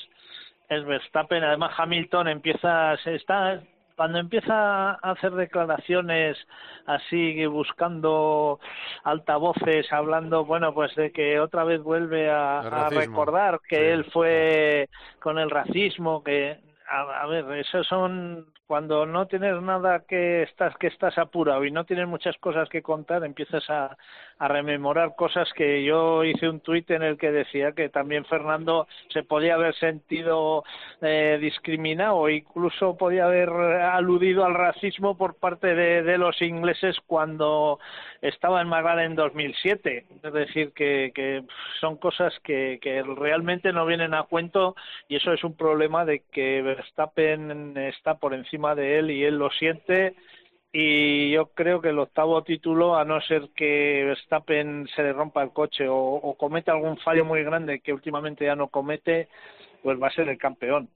es Verstappen. Además, Hamilton empieza, se está, cuando empieza a hacer declaraciones así, buscando altavoces, hablando, bueno, pues de que otra vez vuelve a, recordar que él fue con el racismo, que a, ver, esos son cuando no tienes nada que estás que estás apurado y no tienes muchas cosas que contar, empiezas a, rememorar cosas que yo hice un tuit en el que decía que también Fernando se podía haber sentido eh, discriminado incluso podía haber aludido al racismo por parte de, de los ingleses cuando estaba en McLaren en 2007. Es decir, que, que son cosas que, que realmente no vienen a cuento y eso es un problema de que Verstappen está por encima de él y él lo siente y yo creo que el octavo título, a no ser que Verstappen se le rompa el coche o, o cometa algún fallo muy grande que últimamente ya no comete, pues va a ser el campeón.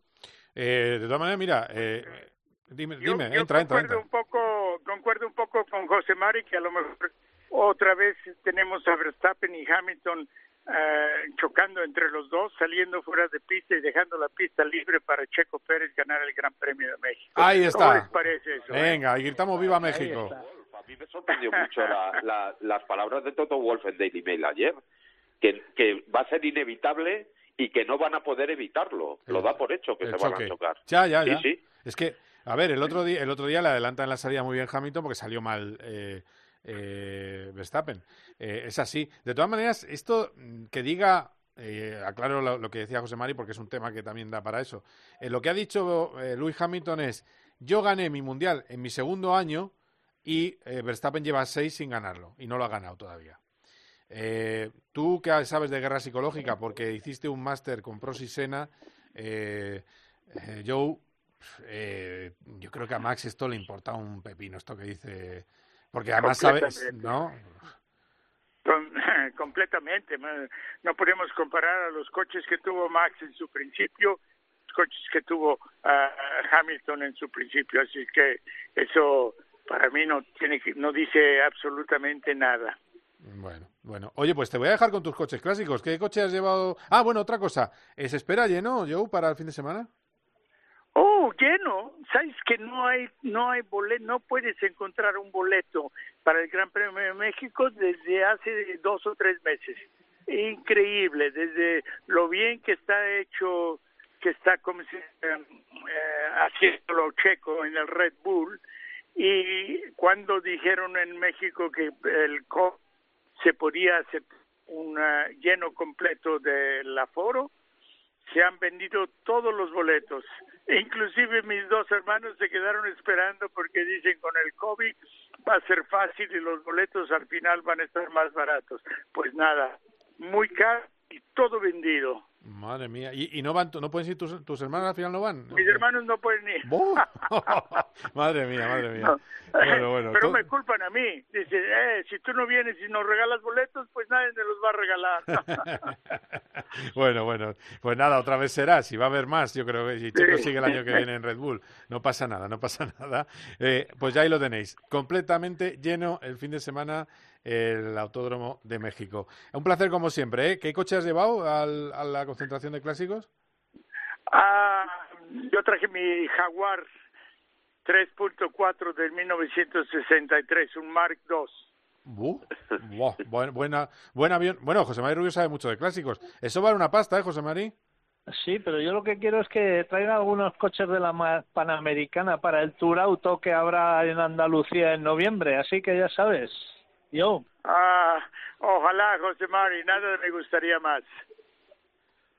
Eh, de todas maneras, mira, eh, dime, dime, yo entra, concuerdo entra, Un poco, concuerdo un poco con José Mari que a lo mejor otra vez tenemos a Verstappen y Hamilton eh, chocando entre los dos, saliendo fuera de pista y dejando la pista libre para Checo Pérez ganar el Gran Premio de México. Ahí está. ¿Cómo les parece eso? eh? Venga, y gritamos viva México. A mí me sorprendió mucho la, la, las palabras de Toto Wolff en Daily Mail ayer, que, que va a ser inevitable y que no van a poder evitarlo. Lo da por hecho que El se van a chocar. Ya, ya, Sí, ya. sí. Es que, a ver, el otro día, el otro día le adelanta en la salida muy bien Hamilton porque salió mal eh, eh, Verstappen. Eh, es así. De todas maneras, esto mm, que diga, eh, aclaro lo, que decía José Mari porque es un tema que también da para eso. Eh, lo que ha dicho Lewis Hamilton es, yo gané mi mundial en mi segundo año y Verstappen lleva seis sin ganarlo y no lo ha ganado todavía. Tú que sabes de guerra psicológica porque hiciste un máster con Prost y Sena, Joe, yo creo que a Max esto le importa un pepino, esto que dice, porque además sabes, Completamente. ¿no? Con- completamente. No, podemos comparar a los coches que tuvo Max en su principio, los coches que tuvo ah, Hamilton en su principio. Así que eso para mí no tiene que, no dice absolutamente nada. Bueno, bueno. Oye, pues te voy a dejar con tus coches clásicos. ¿Qué coche has llevado? Ah, bueno, otra cosa. ¿Se espera lleno, Joe, para el fin de semana? Oh, lleno. Sabes que no hay, no hay boleto, no puedes encontrar un boleto para el Gran Premio de México desde hace dos o tres meses. Increíble, desde lo bien que está hecho, que está como se, eh, haciendo lo checo en el Red Bull y cuando dijeron en México que el co se podía hacer un lleno completo del aforo, se han vendido todos los boletos. E inclusive mis dos hermanos se quedaron esperando porque dicen con el COVID va a ser fácil y los boletos al final van a estar más baratos. Pues nada, muy caro y todo vendido. Madre mía. ¿Y, y no van, no pueden ir tus, tus hermanos al final no van? Mis hermanos no pueden ir. madre mía, madre mía. No. Bueno, bueno. Pero me culpan a mí. Dice, eh, si tú no vienes y nos regalas boletos, pues nadie me los va a regalar. bueno, bueno, pues nada, otra vez será. Si va a haber más, yo creo que si Checo Sí. sigue el año que viene en Red Bull, no pasa nada, no pasa nada. Eh, pues ya ahí lo tenéis, completamente lleno el fin de semana el Autódromo de México. Un placer como siempre, ¿eh? ¿Qué coche has llevado al- a la concentración de clásicos? Ah, yo traje mi Jaguar 3.4 del 1963, un Mark II. Bu, buah, buen, buena, buen avión. Bueno, José María Rubio sabe mucho de clásicos. Eso vale una pasta, ¿eh, José María? Sí, pero yo lo que quiero es que traigan algunos coches de la Panamericana para el Tour Auto que habrá en Andalucía en noviembre, así que ya sabes, yo. Ah, ojalá, José Mari, nada me gustaría más.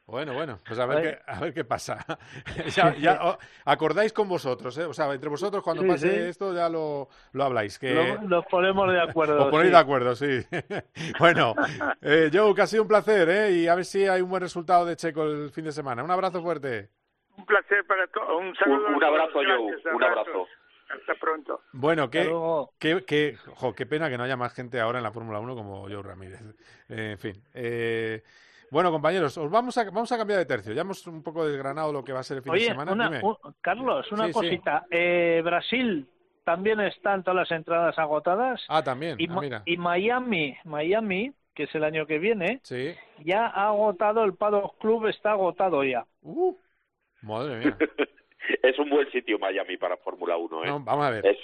Bueno, bueno, pues a ver, Ay. qué, a ver qué pasa. ya, acordáis con vosotros, ¿eh? O sea, entre vosotros cuando Sí, pase sí. esto ya lo, lo habláis. Que... Lo- Nos ponemos de acuerdo. Os ponéis sí. de acuerdo, sí. bueno, eh, Joe, que ha sido un placer, ¿eh? Y a ver si hay un buen resultado de Checo el fin de semana. Un abrazo fuerte. Un placer para todos. Un saludo. Un- un a abrazo, Joe, un abrazo. Hasta pronto. Bueno, qué, qué, qué, jo, qué pena que no haya más gente ahora en la Fórmula 1 como Joe Ramírez. Eh, en fin. eh, bueno, compañeros, os vamos a, vamos a cambiar de tercio. Ya hemos un poco desgranado lo que va a ser el fin de semana. una- Dime. un- Carlos, una Sí, sí. cosita. Eh, Brasil también están todas las entradas agotadas. Ah, también. Y, Ah, mira. y Miami, Miami, que es el año que viene, Sí. ya ha agotado el Paddock Club, está agotado ya. Uh, madre mía. es un buen sitio Miami para Fórmula 1, ¿eh? No, vamos a ver. Es,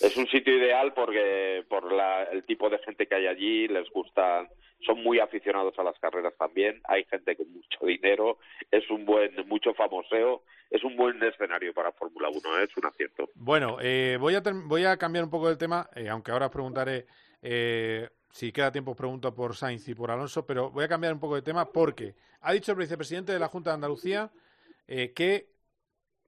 es un sitio ideal porque por la, el tipo de gente que hay allí les gustan, son muy aficionados a las carreras también, hay gente con mucho dinero, es un buen, mucho famoseo, es un buen escenario para Fórmula 1, ¿eh? es un acierto. Bueno, eh, voy, a voy a cambiar un poco del tema, eh, aunque ahora os preguntaré eh, si queda tiempo, os pregunto por Sainz y por Alonso, pero voy a cambiar un poco de tema porque ha dicho el vicepresidente de la Junta de Andalucía eh, que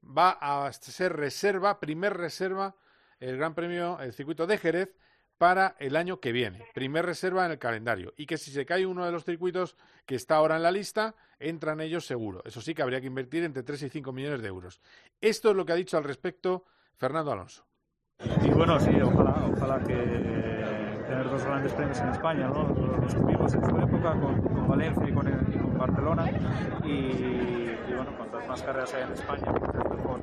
va a ser reserva, primer reserva, el Gran Premio, el circuito de Jerez para el año que viene. Primer reserva en el calendario. Y que si se cae uno de los circuitos que está ahora en la lista, entran ellos seguro. Eso sí que habría que invertir entre 3 y 5 millones de euros. Esto es lo que ha dicho al respecto Fernando Alonso. Y bueno, sí, ojalá, ojalá que eh, tener dos grandes premios en España, ¿no? Los, tuvimos en su época con, Valencia y con, y con Barcelona. Y bueno, cuantas más carreras hay en España, pues es mejor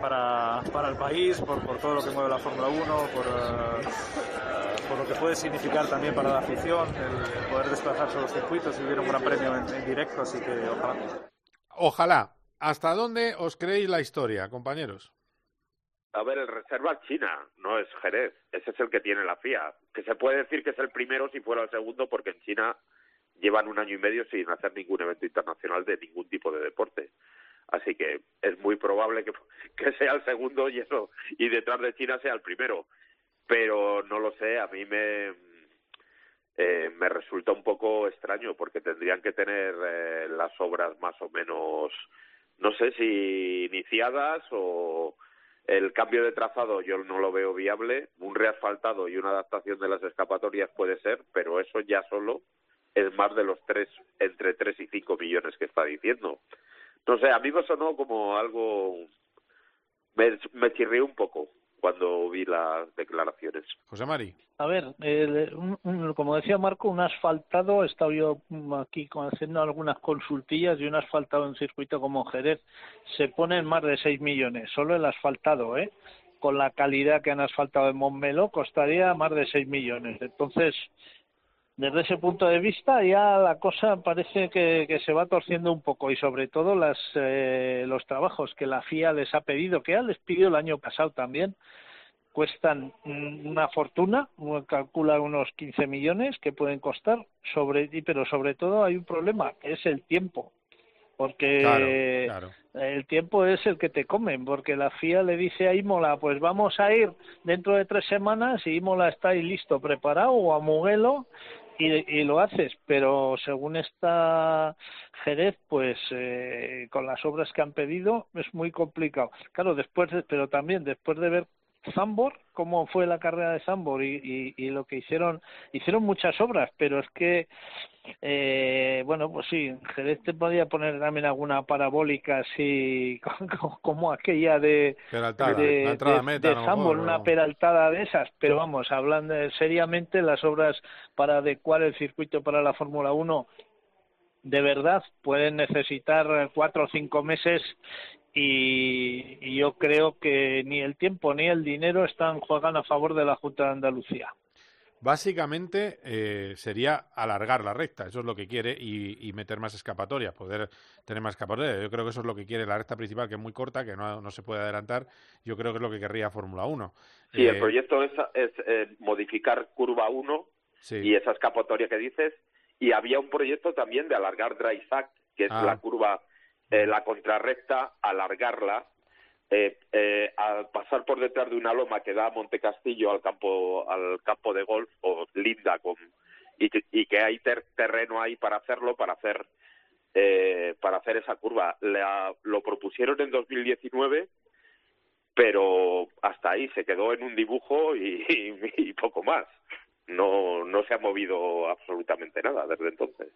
para, para el país, por, por todo lo que mueve la Fórmula 1, por, eh, por lo que puede significar también para la afición, el, el poder desplazarse a los circuitos y ver un gran premio en, en directo, así que ojalá. Ojalá. ¿Hasta dónde os creéis la historia, compañeros? A ver, el reserva es China, no es Jerez. Ese es el que tiene la FIA. Que se puede decir que es el primero si fuera el segundo, porque en China llevan un año y medio sin hacer ningún evento internacional de ningún tipo de deporte. Así que es muy probable que, sea el segundo y eso y detrás de China sea el primero. Pero no lo sé, a mí me eh, me resulta un poco extraño porque tendrían que tener eh, las obras más o menos, no sé si iniciadas o el cambio de trazado yo no lo veo viable. Un reasfaltado y una adaptación de las escapatorias puede ser, pero eso ya solo es más de los tres, entre tres y cinco millones que está diciendo. No sé, a mí me sonó como algo, me, me chirrió un poco cuando vi las declaraciones. José Mari. A ver, el- un- un- como decía Marco, un asfaltado, he estado yo mm, aquí haciendo algunas consultillas y un asfaltado en circuito como Jerez se pone en más de 6 millones, solo el asfaltado, ¿eh? Con la calidad que han asfaltado en Montmeló costaría más de 6 millones. Entonces, desde ese punto de vista ya la cosa parece que, que se va torciendo un poco y sobre todo las, eh, los trabajos que la FIA les ha pedido, que ya les pidió el año pasado también, cuestan mm, una fortuna, calcula unos 15 millones que pueden costar, sobre, pero sobre todo hay un problema, que es el tiempo, porque Claro, el tiempo es el que te comen, porque la FIA le dice a Imola, pues vamos a ir dentro de tres semanas y Imola está ahí listo, preparado, o a Mugello, y, y lo haces, pero según esta Jerez, pues eh, con las obras que han pedido es muy complicado. Claro, después, de- pero también después de ver Zambor, cómo fue la carrera de Zambor y, y, y lo que hicieron, hicieron muchas obras, pero es que, eh, bueno, pues sí, Jerez te podía poner también alguna parabólica así, como, aquella de, Peraltada, de, la de- meta, de mejor, una peraltada de esas, pero vamos, hablando seriamente, las obras para adecuar el circuito para la Fórmula 1 de verdad pueden necesitar cuatro o cinco meses y, y yo creo que ni el tiempo ni el dinero están juegan a favor de la Junta de Andalucía. Básicamente eh, sería alargar la recta, eso es lo que quiere, y, y meter más escapatorias, poder tener más escapatorias. Yo creo que eso es lo que quiere la recta principal, que es muy corta, que no, no se puede adelantar. Yo creo que es lo que querría Fórmula 1. Sí, el Eh, proyecto es, es eh, modificar curva 1 y esa escapatoria que dices. Y había un proyecto también de alargar Dry que es Ah. la curva, eh, la contrarrecta, alargarla, eh, eh, al pasar por detrás de una loma que da a Monte Castillo al campo, al campo de golf, o linda con, y, y que hay ter- terreno ahí para hacerlo, para hacer eh, para hacer esa curva. La- lo propusieron en 2019, pero hasta ahí se quedó en un dibujo y- y poco más. No, no se ha movido absolutamente nada desde entonces.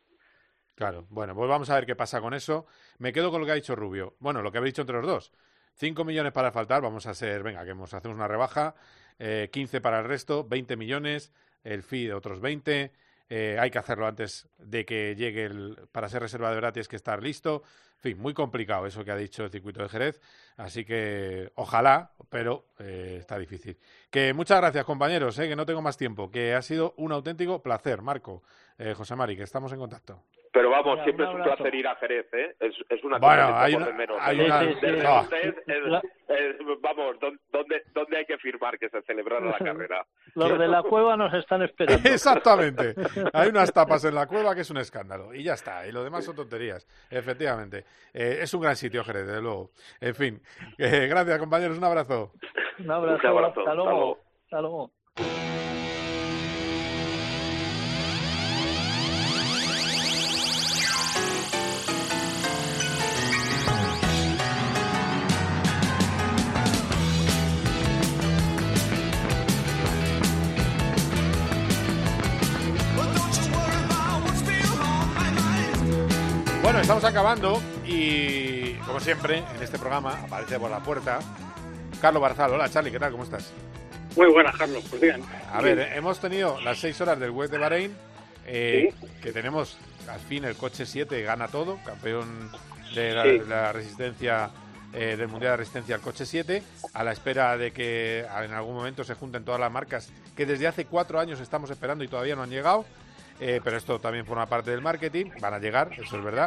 Claro, bueno, pues vamos a ver qué pasa con eso. Me quedo con lo que ha dicho Rubio. Bueno, lo que habéis dicho entre los dos. 5 millones para faltar, vamos a hacer, venga, que hemos- hacemos una rebaja. Eh, 15 para el resto, 20 millones, el fee de otros 20. eh, hay que hacerlo antes de que llegue el, para ser reserva de tienes que estar listo. En fin, muy complicado eso que ha dicho el circuito de Jerez. Así que ojalá, pero eh, está difícil. Que muchas gracias, compañeros, eh, que no tengo más tiempo. Que ha sido un auténtico placer, Marco, eh, José Mari, que estamos en contacto. Pero vamos, siempre un es un placer ir a Jerez, ¿eh? Es, es una Bueno, cosa hay una- de menos. hay ¿no? una- Desde es- es- vamos, ¿dó- ¿dónde, ¿dónde hay que firmar que se celebrara la carrera? Los de la cueva nos están esperando. Exactamente. Hay unas tapas en la cueva que es un escándalo. Y ya está. Y lo demás son tonterías. Efectivamente. Eh, es un gran sitio, Jerez, desde luego. En fin. Eh, gracias, compañeros. Un abrazo. Un abrazo. Un abrazo. Hasta luego. Hasta luego. Estamos acabando. Y como siempre, en este programa aparece por la puerta Carlos Barzal. Hola, Charlie. ¿Qué tal? ¿Cómo estás? Muy buenas, Carlos. Pues bien. A ver, eh, hemos tenido las seis horas del West de Bahrein, eh, que tenemos al fin el coche 7 gana todo, campeón de la, Sí. la resistencia eh, del Mundial de Resistencia al coche 7, a la espera de que en algún momento se junten todas las marcas que desde hace cuatro años estamos esperando y todavía no han llegado. Eh, pero esto también forma parte del marketing, van a llegar, eso es verdad.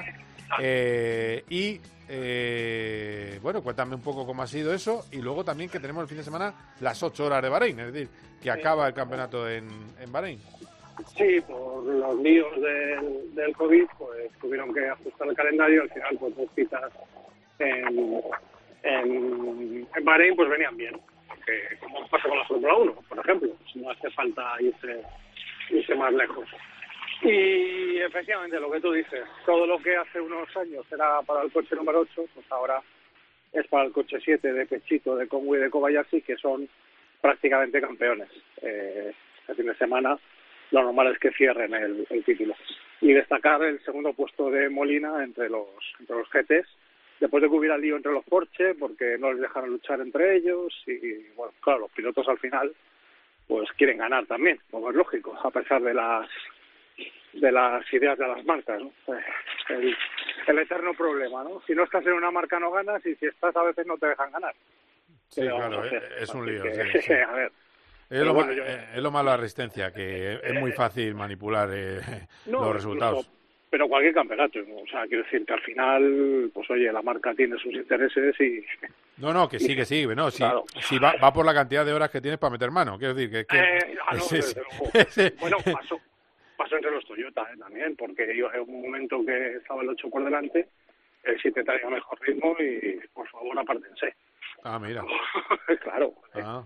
Eh, y eh, bueno, cuéntame un poco cómo ha sido eso y luego también que tenemos el fin de semana las ocho horas de Bahrein, es decir, que acaba el campeonato en, en Bahrein. Sí, por los líos del, del COVID, pues tuvieron que ajustar el calendario. Al final, pues dos citas en, en, en Bahrein, pues venían bien. Que, como pasa con la Fórmula 1, por ejemplo. no hace falta irse, irse más lejos. Y efectivamente, lo que tú dices, todo lo que hace unos años era para el coche número 8, pues ahora es para el coche 7 de Pechito, de Conway de Kobayashi, que son prácticamente campeones. Eh, este fin de semana lo normal es que cierren el, el título. Y destacar el segundo puesto de Molina entre los, entre los GTs, después de que hubiera lío entre los Porsche, porque no les dejaron luchar entre ellos, y bueno, claro, los pilotos al final pues quieren ganar también, como es lógico, a pesar de las de las ideas de las marcas, ¿no? Eh, El, el eterno problema, ¿no? Si no estás en una marca no ganas y si estás a veces no te dejan ganar. Sí, Pero claro, eh, es un lío. que, sí, sí. a ver. Es lo, bueno, ma- yo- eh, es lo malo de la resistencia, que es muy fácil manipular eh, No, los resultados. incluso- pero cualquier campeonato, o sea, quiero decir que al final, pues oye, la marca tiene sus intereses y No, no, que sí, que sí. No, si, Claro. si va, va por la cantidad de horas que tienes para meter mano. Quiero decir que... que- Eh, ah, no. Bueno, pasó, pasó entre los Toyota eh, también, porque yo en un momento que estaba el 8 por delante, el 7 traía mejor ritmo y por favor apártense. Ah, mira. claro. Ah.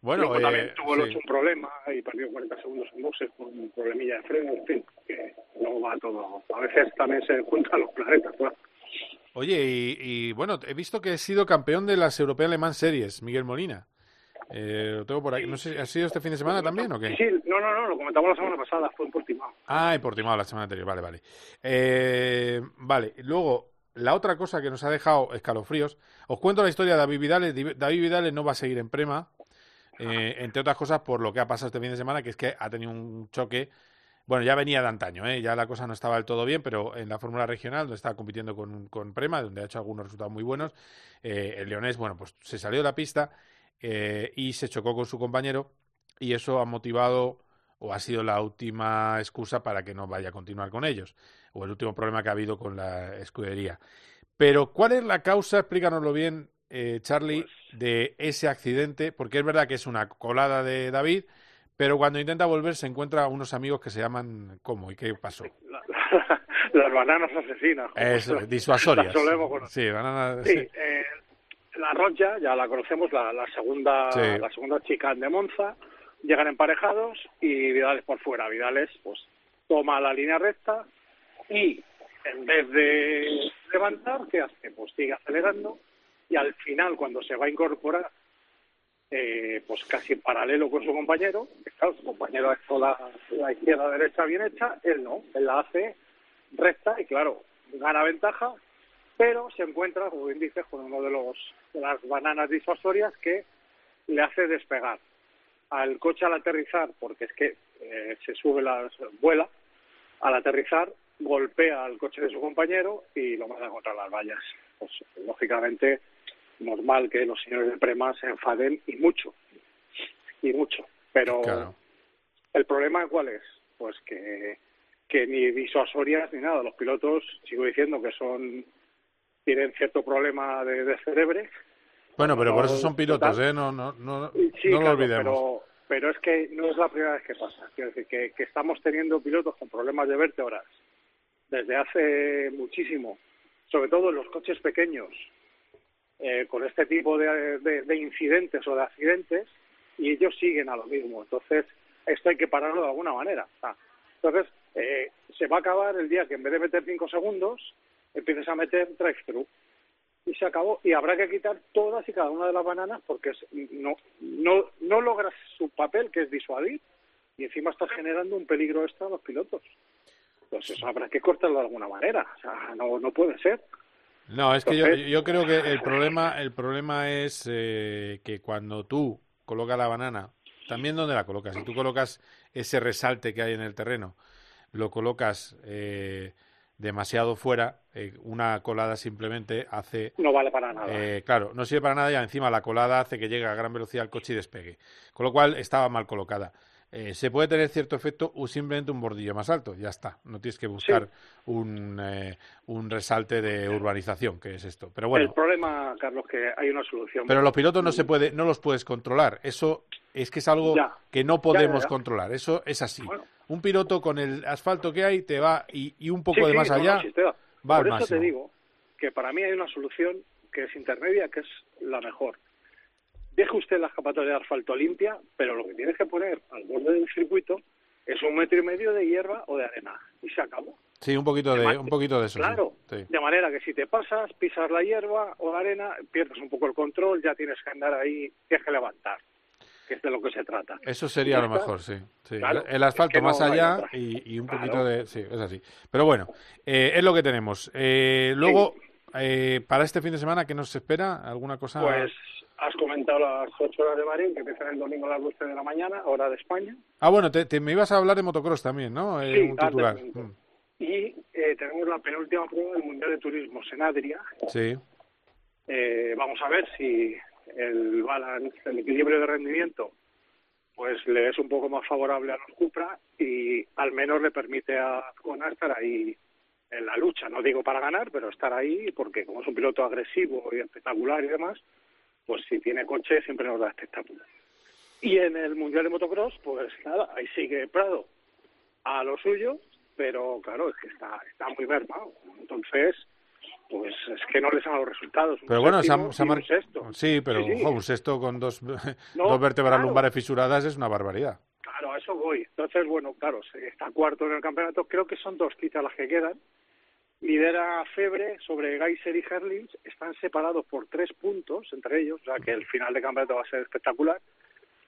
Bueno, Luego eh, también tuvo el sí. 8 un problema y perdió 40 segundos en boxes por un problemilla de freno, en fin, que no va todo. A veces también se juntan los planetas, claro. Oye, y, y, bueno, he visto que he sido campeón de las European Le Mans Series, Miguel Molina. Eh, lo tengo por aquí. No sé, ¿ha sido este fin de semana también o qué? Sí, no, no, no, lo comentamos la semana pasada, fue en Portimao. Ah, en Portimao la semana anterior, vale, vale. Eh, vale, luego, la otra cosa que nos ha dejado escalofríos, os cuento la historia de David Vidales. Di- David Vidales no va a seguir en Prema, eh, entre otras cosas por lo que ha pasado este fin de semana, que es que ha tenido un choque. Bueno, ya venía de antaño, ¿eh? ya la cosa no estaba del todo bien, pero en la Fórmula Regional, donde estaba compitiendo con, con Prema, donde ha hecho algunos resultados muy buenos, eh, el leonés, bueno, pues se salió de la pista eh, y se chocó con su compañero y eso ha motivado o ha sido la última excusa para que no vaya a continuar con ellos, o el último problema que ha habido con la escudería. Pero, ¿cuál es la causa? Explícanoslo bien, eh, Charlie, de ese accidente, porque es verdad que es una colada de David, pero cuando intenta volver se encuentra unos amigos que se llaman ¿cómo? ¿Y qué pasó? las bananas asesinas. Es disuasorias. las solemos conocer. Sí, bananas. Sí, eh, la Roja, ya la conocemos, la, la segunda Sí. la segunda chica de Monza, llegan emparejados y Vidales por fuera. Vidales pues toma la línea recta y en vez de levantar, ¿qué hace? Pues sigue acelerando y al final cuando se va a incorporar eh, pues casi en paralelo con su compañero, claro, su compañero ha hecho la, la izquierda derecha bien hecha, él no, él la hace recta y claro, gana ventaja, pero se encuentra, como bien dices, con uno de los de las bananas disuasorias que le hace despegar al coche al aterrizar, porque es que eh, se sube las vuela, al aterrizar golpea al coche de su compañero y lo manda contra las vallas. Pues lógicamente normal que los señores de Prema se enfaden y mucho, y mucho. Pero Claro. el problema cuál es, pues que que ni disuasorias ni nada. Los pilotos, sigo diciendo que son tienen cierto problema de, de cerebro. Bueno, pero por eso son pilotos. ¿eh? No, no, no, Sí, no lo claro, olvidemos. Pero, pero es que no es la primera vez que pasa. Quiero decir, que, que estamos teniendo pilotos con problemas de vértebras desde hace muchísimo, sobre todo en los coches pequeños, eh, con este tipo de, de- de incidentes o de accidentes, y ellos siguen a lo mismo. Entonces, esto hay que pararlo de alguna manera. Entonces, eh, se va a acabar el día que en vez de meter cinco segundos, empieces a meter drive-thru. Y se acabó. Y habrá que quitar todas y cada una de las bananas porque es- no, no, no logras su papel, que es disuadir, y encima estás generando un peligro extra a los pilotos. Eso habrá que cortarlo de alguna manera. O sea, no, no puede ser. No, es que yo, Entonces- yo creo que el problema, el problema es eh, que cuando tú colocas la banana, también donde la colocas, si tú colocas ese resalte que hay en el terreno, lo colocas eh, demasiado fuera, eh, una colada simplemente hace No vale para nada. Eh, claro, no sirve para nada y encima la colada hace que llegue a gran velocidad al coche y despegue. Con lo cual estaba mal colocada. Eh, se puede tener cierto efecto o simplemente un bordillo más alto, ya está. No tienes que buscar un, eh, un resalte de urbanización, que es esto. Pero bueno, El problema, Carlos, que hay una solución. pero los pilotos no se puede, no los puedes controlar. Eso es que es algo Ya. que no podemos ya, ya. controlar. Eso es así. Un piloto con el asfalto que hay te va y, y un poco Sí, de sí, más no, no, allá va. Por al eso máximo. te digo que para mí hay una solución que es intermedia, que es la mejor. Deje usted la escapatoria de asfalto limpia, pero lo que tienes que poner al borde del circuito es un metro y medio de hierba o de arena. Y se acabó. Sí, un poquito de, un poquito de eso. Claro. Sí. De manera que si te pasas, pisas la hierba o la arena, pierdes un poco el control, ya tienes que andar ahí, tienes que levantar, que es de lo que se trata. Eso sería lo mejor, sí. sí. Claro, el, el asfalto es que no más allá y, y un Claro. poquito de... Sí, es así. Pero bueno, eh, es lo que tenemos. Eh, luego, eh, para este fin de semana, ¿qué nos espera? ¿Alguna cosa? Pues has comentado las 8 horas de Marín, que empiezan el domingo a las 12 de la mañana, hora de España. Ah, bueno, te, te- me ibas a hablar de motocross también, ¿no? Eh, Sí, un ah, titular. Mm, Y eh, tenemos la penúltima prueba del Mundial de Turismo en Adria. Sí. Eh, vamos a ver si el balance, el equilibrio de rendimiento, pues le es un poco más favorable a los Cupra y al menos le permite a Azcona estar ahí en la lucha. No digo para ganar, pero estar ahí porque como es un piloto agresivo y espectacular y demás, pues si tiene coche siempre nos da espectáculo. Y en el Mundial de Motocross, pues nada, ahí sigue Prado a lo suyo, pero claro, es que está, está muy mermado. Entonces, pues es que no les han dado los resultados. Un Pero bueno, se ha, se ha un mar- sexto. Sí, pero Sí, sí. ojo, un sexto con dos, No, dos vértebras claro. lumbares fisuradas es una barbaridad. Claro, a eso voy. Entonces, bueno, claro, se- está cuarto en el campeonato. Creo que son dos citas las que quedan. Lidera Febre sobre Geiser y Herlings. Están separados por tres puntos entre ellos, o sea que el final de campeonato va a ser espectacular.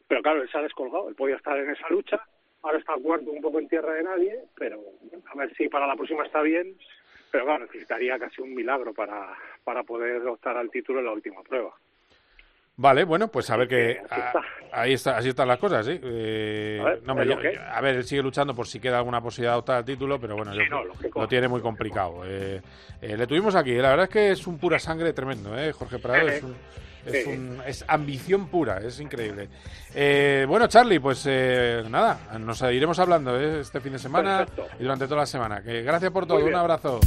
Pero claro, él se ha descolgado. Él podía estar en esa lucha. Ahora está cuarto un poco en tierra de nadie, pero a ver si para la próxima está bien. Pero claro, necesitaría casi un milagro para, para poder optar al título en la última prueba. Vale, bueno, pues a ver que a- ahí está, así están las cosas, ¿sí? Eh, A ver, no, hombre, es lo yo- que yo- a ver, él sigue luchando por si queda alguna posibilidad de optar al título, pero bueno, Sí, yo- no, lógico. lo tiene muy complicado. Eh, eh, le tuvimos aquí, la verdad es que es un pura sangre tremendo, ¿eh? Jorge Prado es, un- es, un- es ambición pura, es increíble. Eh, bueno, Charlie, pues eh, nada, nos iremos hablando ¿eh? este fin de semana Perfecto. y durante toda la semana. Que gracias por todo, un abrazo.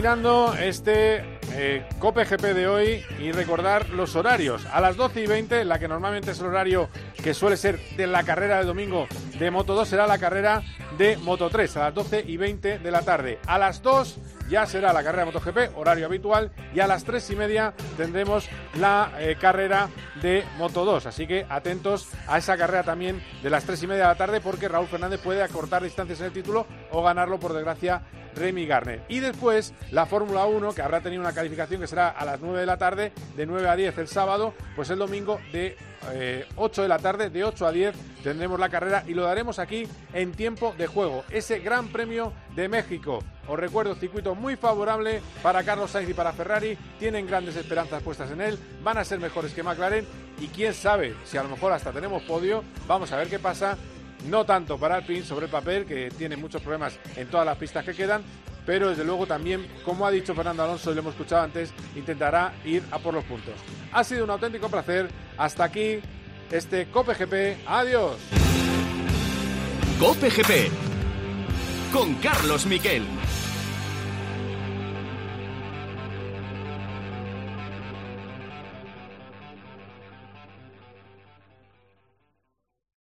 Terminando este eh, Cope GP de hoy y recordar los horarios. A las 12 y 20, la que normalmente es el horario que suele ser de la carrera de domingo de Moto 2, será la carrera de Moto 3 a las 12 y 20 de la tarde. A las 2 ya será la carrera de MotoGP, horario habitual, y a las 3 y media tendremos la eh, carrera de Moto 2. Así que atentos a esa carrera también de las 3 y media de la tarde porque Raúl Fernández puede acortar distancias en el título o ganarlo, por desgracia, Remy Garner. Y después la Fórmula 1, que habrá tenido una calificación que será a las 9 de la tarde, de 9 a 10 el sábado, pues el domingo de 8 eh, de la tarde, de 8 a 10 tendremos la carrera y lo daremos aquí en tiempo de juego. Ese Gran Premio de México. Os recuerdo, circuito muy favorable para Carlos Sainz y para Ferrari. Tienen grandes esperanzas puestas en él. Van a ser mejores que McLaren. Y quién sabe si a lo mejor hasta tenemos podio. Vamos a ver qué pasa. No tanto para Alpine sobre el papel, que tiene muchos problemas en todas las pistas que quedan, pero desde luego también, como ha dicho Fernando Alonso y lo hemos escuchado antes, intentará ir a por los puntos. Ha sido un auténtico placer. Hasta aquí este Cope GP. Adiós. Cope GP con Carlos Miquel.